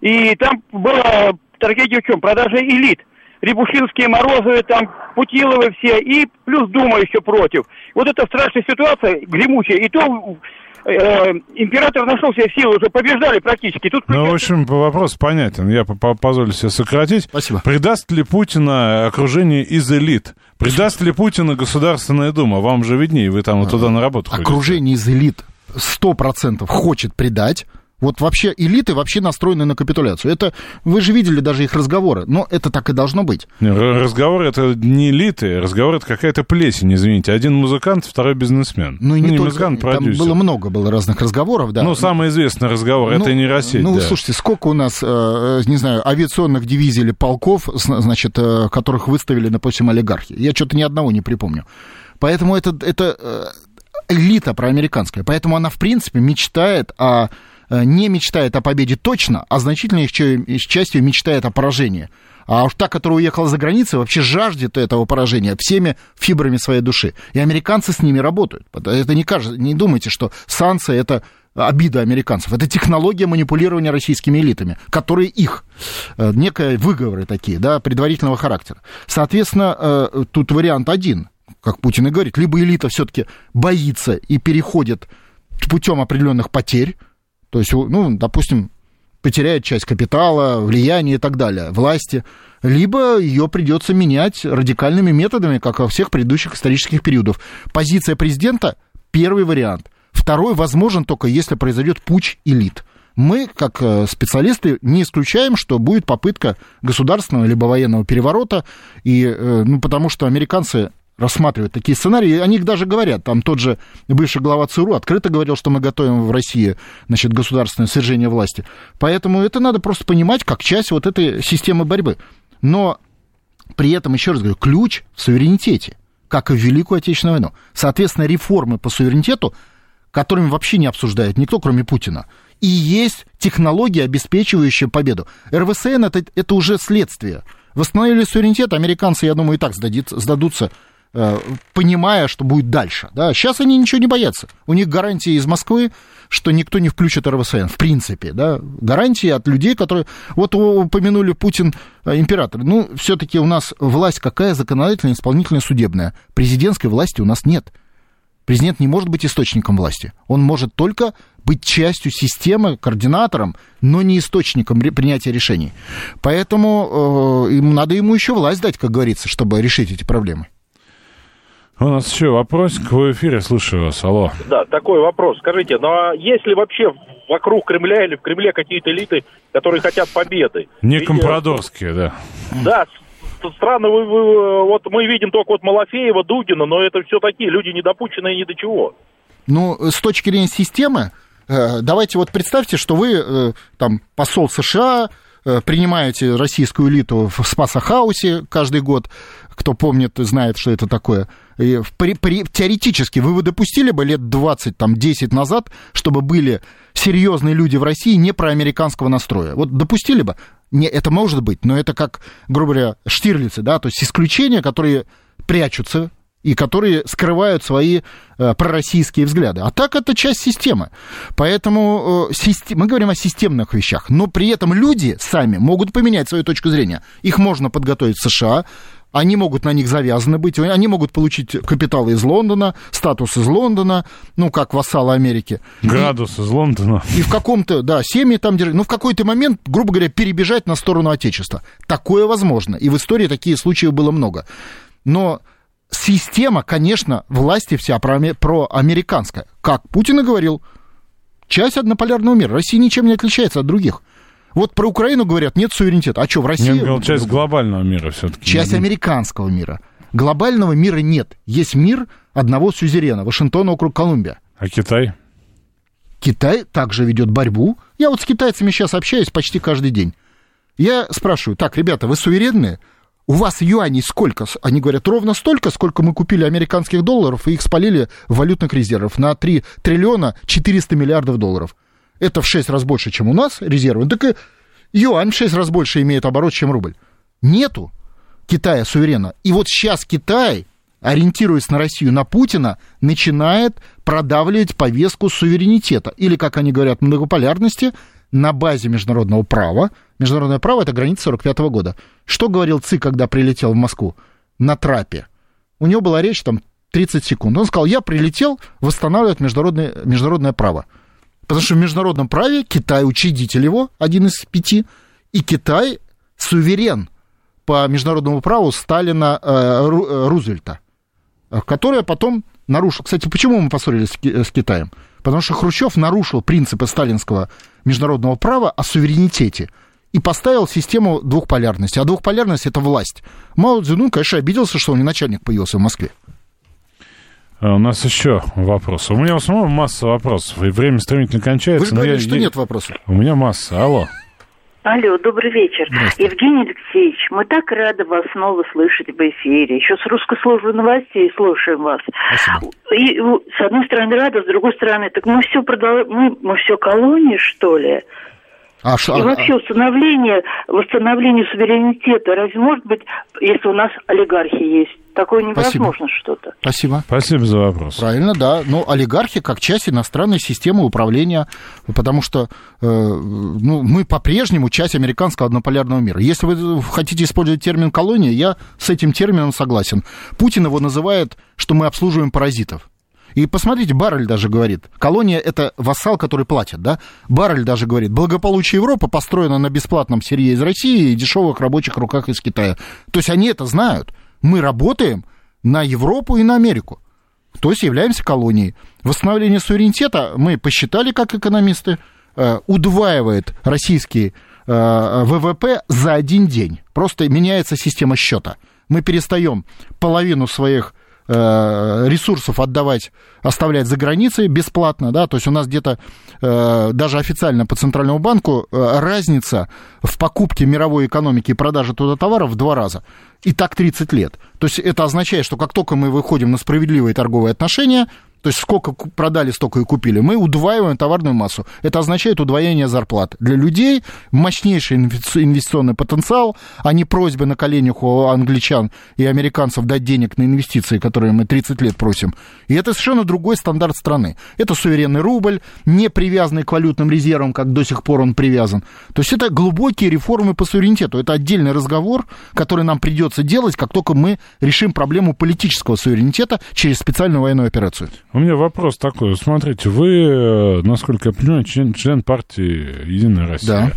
И там была трагедия в чем? Продажа элит. Рябушинские, Морозовы, там, Путиловы все, и плюс Дума еще против. Вот эта страшная ситуация, гремучая. И то император нашел себе силы, уже побеждали практически. Тут Ну, в общем, вопрос понятен. Я по- по- позволю себе сократить. Спасибо. Предаст ли Путина окружение из элит? Предаст ли Путина Государственная Дума? Вам же виднее, вы там вот туда на работу ходите. Окружение из элит 100% хочет предать. Вот вообще элиты вообще настроены на капитуляцию. Это вы же видели даже их разговоры, но это так и должно быть. Не, р- Разговор это не элиты, разговор это какая-то плесень, извините. Один музыкант, второй бизнесмен. Ну и не, только, музыкант, там продюсер. было много было разных разговоров, да. Ну, самый известный разговор, это Ну, нейросеть, Ну, да. слушайте, сколько у нас, э, не знаю, авиационных дивизий или полков, зна- значит, э, которых выставили, допустим, олигархи. Я что-то ни одного не припомню. Поэтому это, это э, элита проамериканская. Поэтому она, в принципе, мечтает о э, не мечтает о победе точно, а значительной их ча- частью мечтает о поражении. А уж та, которая уехала за границу, вообще жаждет этого поражения всеми фибрами своей души. И американцы с ними работают. Это не, кажется, не думайте, что санкции это обида американцев. Это технология манипулирования российскими элитами, которые их, э, некие выговоры такие, да, предварительного характера. Соответственно, э, тут вариант один, как Путин и говорит, либо элита все-таки боится и переходит путем определенных потерь, то есть, ну, допустим, потеряет часть капитала, влияния и так далее, власти, либо ее придется менять радикальными методами, как во всех предыдущих исторических периодов. Позиция президента – первый вариант. Второй возможен только если произойдет путь элит. Мы, как э, специалисты, не исключаем, что будет попытка государственного либо военного переворота, и, э, ну, потому что американцы рассматривают такие сценарии, они их даже говорят. Там тот же бывший глава ЦРУ открыто говорил, что мы готовим в России значит, государственное свержение власти. Поэтому это надо просто понимать как часть вот этой системы борьбы. Но при этом, еще раз говорю, ключ в суверенитете, как и в Великую Отечественную войну. Соответственно, реформы по суверенитету, которыми вообще не обсуждает никто, кроме Путина, и есть технология, обеспечивающая победу. РВСН это, это уже следствие. Восстановили суверенитет, американцы, я думаю, и так сдадит, сдадутся понимая, что будет дальше. Да? Сейчас они ничего не боятся. У них гарантии из Москвы, что никто не включит РВСН, в принципе. Да? Гарантии от людей, которые... Вот упомянули Путин, э, император. Ну, все-таки у нас власть какая? Законодательная, исполнительная, судебная. Президентской власти у нас нет. Президент не может быть источником власти. Он может только быть частью системы, координатором, но не источником принятия решений. Поэтому э, им, надо ему еще власть дать, как говорится, чтобы решить эти проблемы. У нас еще вопросик в эфире, слушаю вас, алло. Да, такой вопрос. Скажите, ну а есть ли вообще вокруг Кремля или в Кремле какие-то элиты, которые хотят победы? Не Ведь, э, компрадорские, да. Да, странно, вы, вы- вот мы видим только вот Малафеева, Дугина, но это все такие люди недопущенные ни до чего. Ну, с точки зрения системы, э, давайте вот представьте, что вы э, там посол США, э, принимаете российскую элиту в Спасахаусе каждый год, кто помнит, знает, что это такое. И при- при- теоретически вы бы допустили бы лет 20, там, 10 назад, чтобы были серьезные люди в России не проамериканского настроя? Вот допустили бы? Не, это может быть, но это как, грубо говоря, штирлицы, да, то есть исключения, которые прячутся и которые скрывают свои э, пророссийские взгляды. А так это часть системы. Поэтому э, систем- мы говорим о системных вещах, но при этом люди сами могут поменять свою точку зрения. Их можно подготовить в США, они могут на них завязаны быть, они могут получить капитал из Лондона, статус из Лондона, ну, как вассалы Америки. Градус из Лондона. И в каком-то, да, семьи там держать, ну, в какой-то момент, грубо говоря, перебежать на сторону Отечества. Такое возможно. И в истории такие случаи было много. Но система, конечно, власти вся проаме- проамериканская. Как Путин и говорил, часть однополярного мира. Россия ничем не отличается от других. Вот про Украину говорят, нет суверенитета. А что, в России... Я говорил, часть глобального мира все-таки. Часть американского мира. Глобального мира нет. Есть мир одного сюзерена, Вашингтона, округ Колумбия. А Китай? Китай также ведет борьбу. Я вот с китайцами сейчас общаюсь почти каждый день. Я спрашиваю, так, ребята, вы суверенные? У вас юаней сколько? Они говорят, ровно столько, сколько мы купили американских долларов и их спалили в валютных резервах на 3 триллиона 400 миллиардов долларов. Это в 6 раз больше, чем у нас резервы. Так и юань в 6 раз больше имеет оборот, чем рубль. Нету Китая суверена. И вот сейчас Китай, ориентируясь на Россию, на Путина, начинает продавливать повестку суверенитета. Или, как они говорят, многополярности на базе международного права. Международное право – это граница 45 года. Что говорил ЦИ, когда прилетел в Москву? На трапе. У него была речь там 30 секунд. Он сказал, я прилетел восстанавливать международное, международное право. Потому что в международном праве Китай учредитель его, один из пяти, и Китай суверен по международному праву Сталина э, Рузвельта, которое потом нарушил. Кстати, почему мы поссорились с Китаем? Потому что Хрущев нарушил принципы сталинского международного права о суверенитете и поставил систему двухполярности. А двухполярность – это власть. Мао Цзэдун, конечно, обиделся, что он не начальник появился в Москве. А у нас еще вопрос. У меня у самого масса вопросов, и время стремительно кончается. Вы же говорили, я, что я... нет вопросов. У меня масса. Алло. Алло, добрый вечер. Евгений Алексеевич, мы так рады вас снова слышать в эфире. Еще с русской службы новостей слушаем вас. Спасибо. И с одной стороны рада, с другой стороны, так мы все продол... мы, мы все колонии, что ли? А, и а, вообще установление, восстановление суверенитета, разве может быть, если у нас олигархи есть? Такое невозможно что-то. Спасибо. Спасибо за вопрос. Правильно, да. Но олигархи как часть иностранной системы управления, потому что э, ну, мы по-прежнему часть американского однополярного мира. Если вы хотите использовать термин колония, я с этим термином согласен. Путин его называет, что мы обслуживаем паразитов. И посмотрите, Баррель даже говорит, колония – это вассал, который платит, да? Баррель даже говорит, благополучие Европы построено на бесплатном сырье из России и дешевых рабочих руках из Китая. То есть они это знают. Мы работаем на Европу и на Америку. То есть являемся колонией. Восстановление суверенитета, мы посчитали, как экономисты, э, удваивает российский э, ВВП за один день. Просто меняется система счета. Мы перестаем половину своих ресурсов отдавать, оставлять за границей бесплатно, да, то есть у нас где-то э, даже официально по Центральному банку э, разница в покупке мировой экономики и продаже туда товаров в два раза. И так 30 лет. То есть это означает, что как только мы выходим на справедливые торговые отношения, то есть сколько продали, столько и купили. Мы удваиваем товарную массу. Это означает удвоение зарплат. Для людей мощнейший инвестиционный потенциал, а не просьбы на коленях у англичан и американцев дать денег на инвестиции, которые мы 30 лет просим. И это совершенно другой стандарт страны. Это суверенный рубль, не привязанный к валютным резервам, как до сих пор он привязан. То есть это глубокие реформы по суверенитету. Это отдельный разговор, который нам придется делать, как только мы решим проблему политического суверенитета через специальную военную операцию. У меня вопрос такой. Смотрите, вы, э, насколько я понимаю, член, член партии «Единая Россия». Да.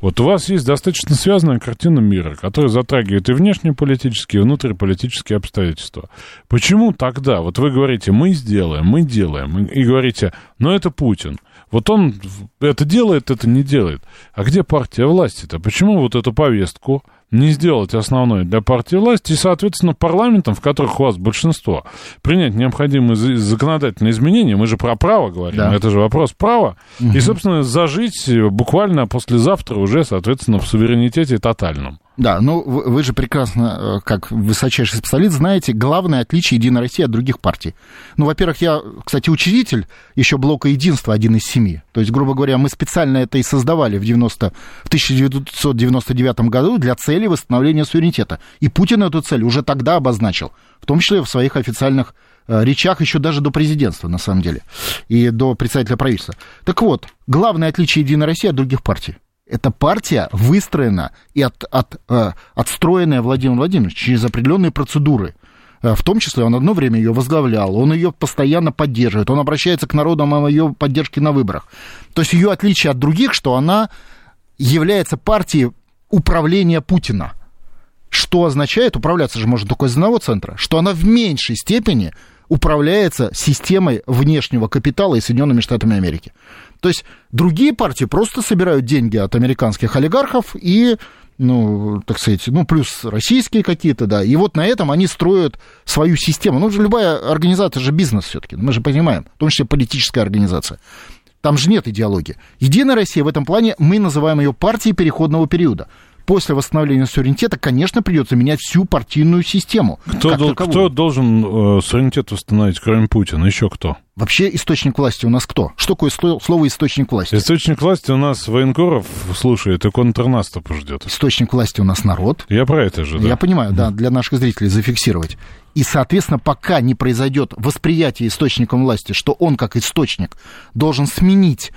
Вот у вас есть достаточно связанная картина мира, которая затрагивает и внешнеполитические, и внутриполитические обстоятельства. Почему тогда, вот вы говорите, мы сделаем, мы делаем, и говорите, но это Путин. Вот он это делает, это не делает. А где партия власти-то? Почему вот эту повестку не сделать основной для партии власти и, соответственно, парламентом, в которых у вас большинство, принять необходимые законодательные изменения, мы же про право говорим, да. это же вопрос права, угу. и, собственно, зажить буквально послезавтра уже, соответственно, в суверенитете тотальном. Да, ну вы, вы же прекрасно, э, как высочайший специалист, знаете главное отличие Единой России от других партий. Ну, во-первых, я, кстати, учредитель еще блока единства, один из семи. То есть, грубо говоря, мы специально это и создавали в, 90, в 1999 году для цели восстановления суверенитета. И Путин эту цель уже тогда обозначил, в том числе в своих официальных э, речах еще даже до президентства, на самом деле, и до председателя правительства. Так вот, главное отличие Единой России от других партий – эта партия выстроена и от, от, э, отстроенная Владимиром Владимировичем через определенные процедуры. Э, в том числе он одно время ее возглавлял, он ее постоянно поддерживает, он обращается к народу о ее поддержке на выборах. То есть ее отличие от других, что она является партией управления Путина. Что означает, управляться же можно только из одного центра, что она в меньшей степени управляется системой внешнего капитала и Соединенными Штатами Америки. То есть другие партии просто собирают деньги от американских олигархов и ну, так сказать, ну, плюс российские какие-то, да, и вот на этом они строят свою систему. Ну, любая организация же бизнес все-таки, мы же понимаем, в том числе политическая организация. Там же нет идеологии. Единая Россия в этом плане, мы называем ее партией переходного периода после восстановления суверенитета, конечно, придется менять всю партийную систему. Кто, дол- кто должен э, суверенитет восстановить, кроме Путина? Еще кто? Вообще источник власти у нас кто? Что такое слово источник власти? Источник власти у нас военкоров слушает и контрнаступ ждет. Источник власти у нас народ. Я про это же, да. Я понимаю, да, для наших зрителей зафиксировать. И, соответственно, пока не произойдет восприятие источником власти, что он как источник должен сменить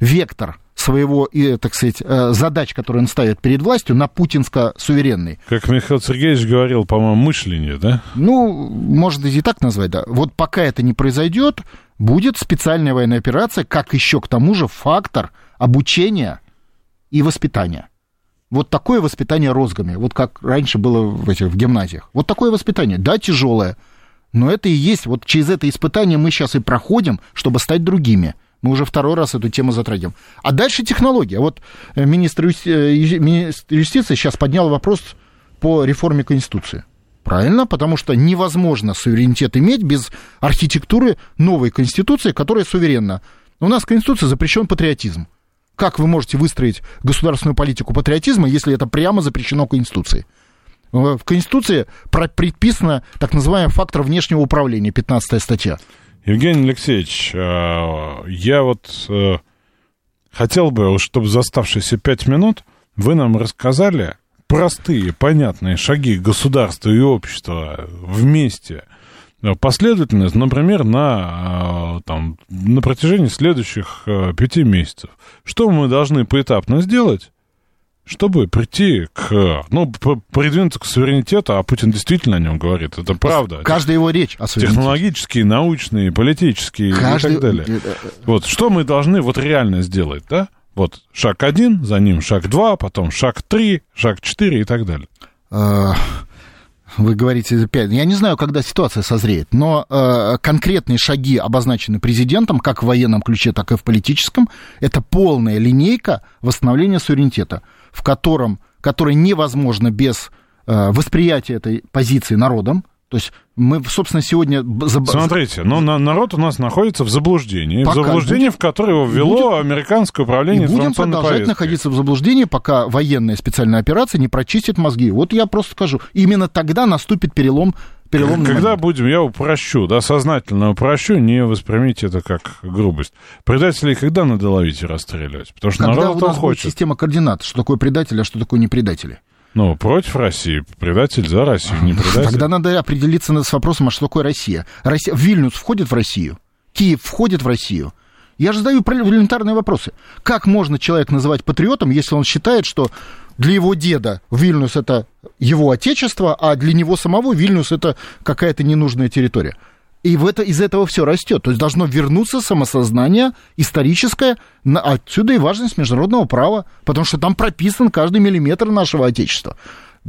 вектор своего, и, так сказать, э, задач, которые он ставит перед властью, на путинско-суверенный. Как Михаил Сергеевич говорил, по-моему, мышление, да? Ну, можно и так назвать, да. Вот пока это не произойдет, будет специальная военная операция, как еще к тому же фактор обучения и воспитания. Вот такое воспитание розгами, вот как раньше было в этих в гимназиях. Вот такое воспитание, да, тяжелое, но это и есть, вот через это испытание мы сейчас и проходим, чтобы стать другими. Мы уже второй раз эту тему затрагиваем. А дальше технология. Вот э, министр, юсти... Э, министр юстиции сейчас поднял вопрос по реформе Конституции. Правильно, потому что невозможно суверенитет иметь без архитектуры новой Конституции, которая суверенна. У нас в Конституции запрещен патриотизм. Как вы можете выстроить государственную политику патриотизма, если это прямо запрещено Конституцией? В Конституции предписано так называемый фактор внешнего управления, 15 статья. Евгений Алексеевич, э, я вот э, хотел бы, чтобы за оставшиеся пять минут вы нам рассказали простые, понятные шаги государства и общества вместе, э, последовательность, например, на, там, на протяжении следующих пяти месяцев. Что мы должны поэтапно сделать, чтобы прийти к, ну, придвинуться к суверенитету, а Путин действительно о нем говорит, это правда. Каждая его речь о. Технологические, научные, политические Каждый... и так далее. Э, э, вот, что мы должны вот реально сделать, да? Вот шаг один, за ним шаг два, потом шаг три, шаг четыре и так далее. Вы говорите пять. Я не знаю, когда ситуация созреет, но э, конкретные шаги обозначены президентом, как в военном ключе, так и в политическом. Это полная линейка восстановления суверенитета в котором, который невозможно без э, восприятия этой позиции народом. То есть мы, собственно, сегодня... Смотрите, но на, народ у нас находится в заблуждении. Пока в заблуждении, будет, в которое его ввело будем, американское управление и будем продолжать повесткой. находиться в заблуждении, пока военная специальная операция не прочистит мозги. Вот я просто скажу, именно тогда наступит перелом переломный Когда момент. будем, я упрощу, да, сознательно упрощу, не воспримите это как грубость. Предателей когда надо ловить и расстреливать? Потому что когда народ у нас хочет. Будет система координат, что такое предатель, а что такое не предатели. Ну, против России, предатель за Россию, не предатель. Тогда надо определиться с вопросом, а что такое Россия? Россия... Вильнюс входит в Россию? Киев входит в Россию? Я же задаю элементарные вопросы. Как можно человека называть патриотом, если он считает, что для его деда Вильнюс это его отечество, а для него самого Вильнюс это какая-то ненужная территория? И в это, из этого все растет. То есть должно вернуться самосознание историческое. Отсюда и важность международного права, потому что там прописан каждый миллиметр нашего Отечества.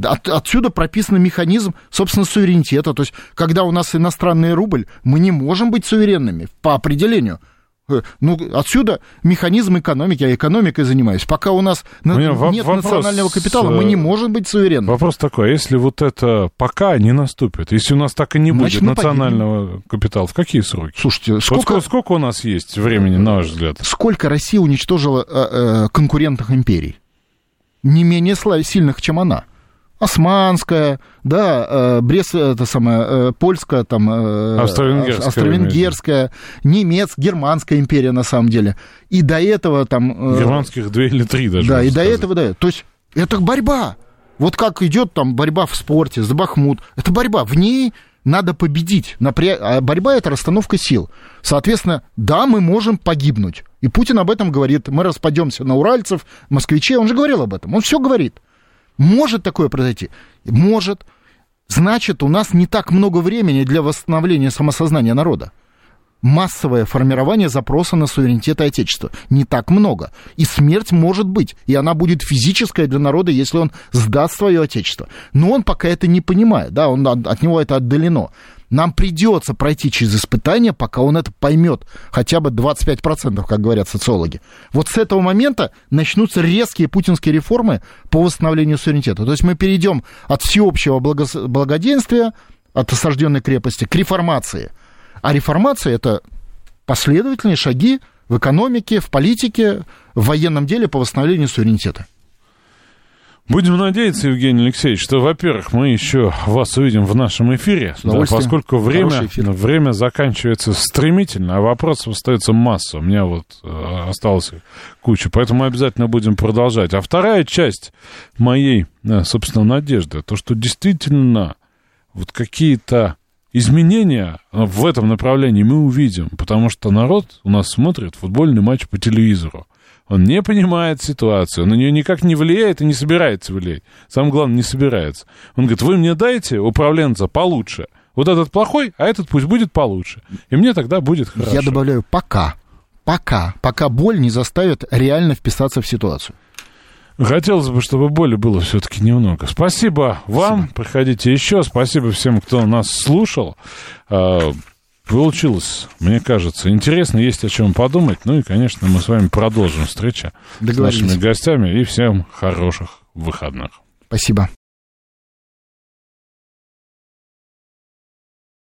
От, отсюда прописан механизм, собственно, суверенитета. То есть, когда у нас иностранный рубль, мы не можем быть суверенными по определению. Э, ну, отсюда механизм экономики, я экономикой занимаюсь. Пока у нас у нет вопрос, национального капитала, мы не можем быть суверенными. Вопрос такой, а если вот это пока не наступит, если у нас так и не Значит, будет национального погибнем. капитала, в какие сроки? Слушайте, сколько... Вот сколько у нас есть времени, на ваш взгляд? Сколько Россия уничтожила э, э, конкурентных империй? Не менее сильных, чем она. Османская, да, э, Брест, это самое, э, польская, там, э, австро-венгерская, австро-венгерская немец, германская империя на самом деле. И до этого там... Германских две или три даже. Да, и сказать. до этого, да. То есть это борьба. Вот как идет там борьба в спорте за Бахмут. Это борьба. В ней надо победить. А борьба — это расстановка сил. Соответственно, да, мы можем погибнуть. И Путин об этом говорит. Мы распадемся на уральцев, москвичей. Он же говорил об этом. Он все говорит. Может такое произойти? Может. Значит, у нас не так много времени для восстановления самосознания народа. Массовое формирование запроса на суверенитет Отечества. Не так много. И смерть может быть. И она будет физическая для народа, если он сдаст свое Отечество. Но он пока это не понимает. Да, он, от него это отдалено. Нам придется пройти через испытания, пока он это поймет. Хотя бы 25%, как говорят социологи. Вот с этого момента начнутся резкие путинские реформы по восстановлению суверенитета. То есть мы перейдем от всеобщего благоденствия, от осажденной крепости, к реформации. А реформация это последовательные шаги в экономике, в политике, в военном деле по восстановлению суверенитета. Будем надеяться, Евгений Алексеевич, что, во-первых, мы еще вас увидим в нашем эфире, да, поскольку время, время заканчивается стремительно, а вопросов остается масса. У меня вот э, осталось куча, поэтому мы обязательно будем продолжать. А вторая часть моей, э, собственно, надежды, то, что действительно вот какие-то изменения в этом направлении мы увидим, потому что народ у нас смотрит футбольный матч по телевизору. Он не понимает ситуацию, он на нее никак не влияет и не собирается влиять. Самое главное, не собирается. Он говорит, вы мне дайте управленца получше. Вот этот плохой, а этот пусть будет получше. И мне тогда будет хорошо. Я добавляю пока. Пока. Пока боль не заставит реально вписаться в ситуацию. Хотелось бы, чтобы боли было все-таки немного. Спасибо вам. Спасибо. Приходите еще. Спасибо всем, кто нас слушал. Получилось, мне кажется, интересно, есть о чем подумать. Ну и, конечно, мы с вами продолжим встречу с нашими гостями. И всем хороших выходных. Спасибо.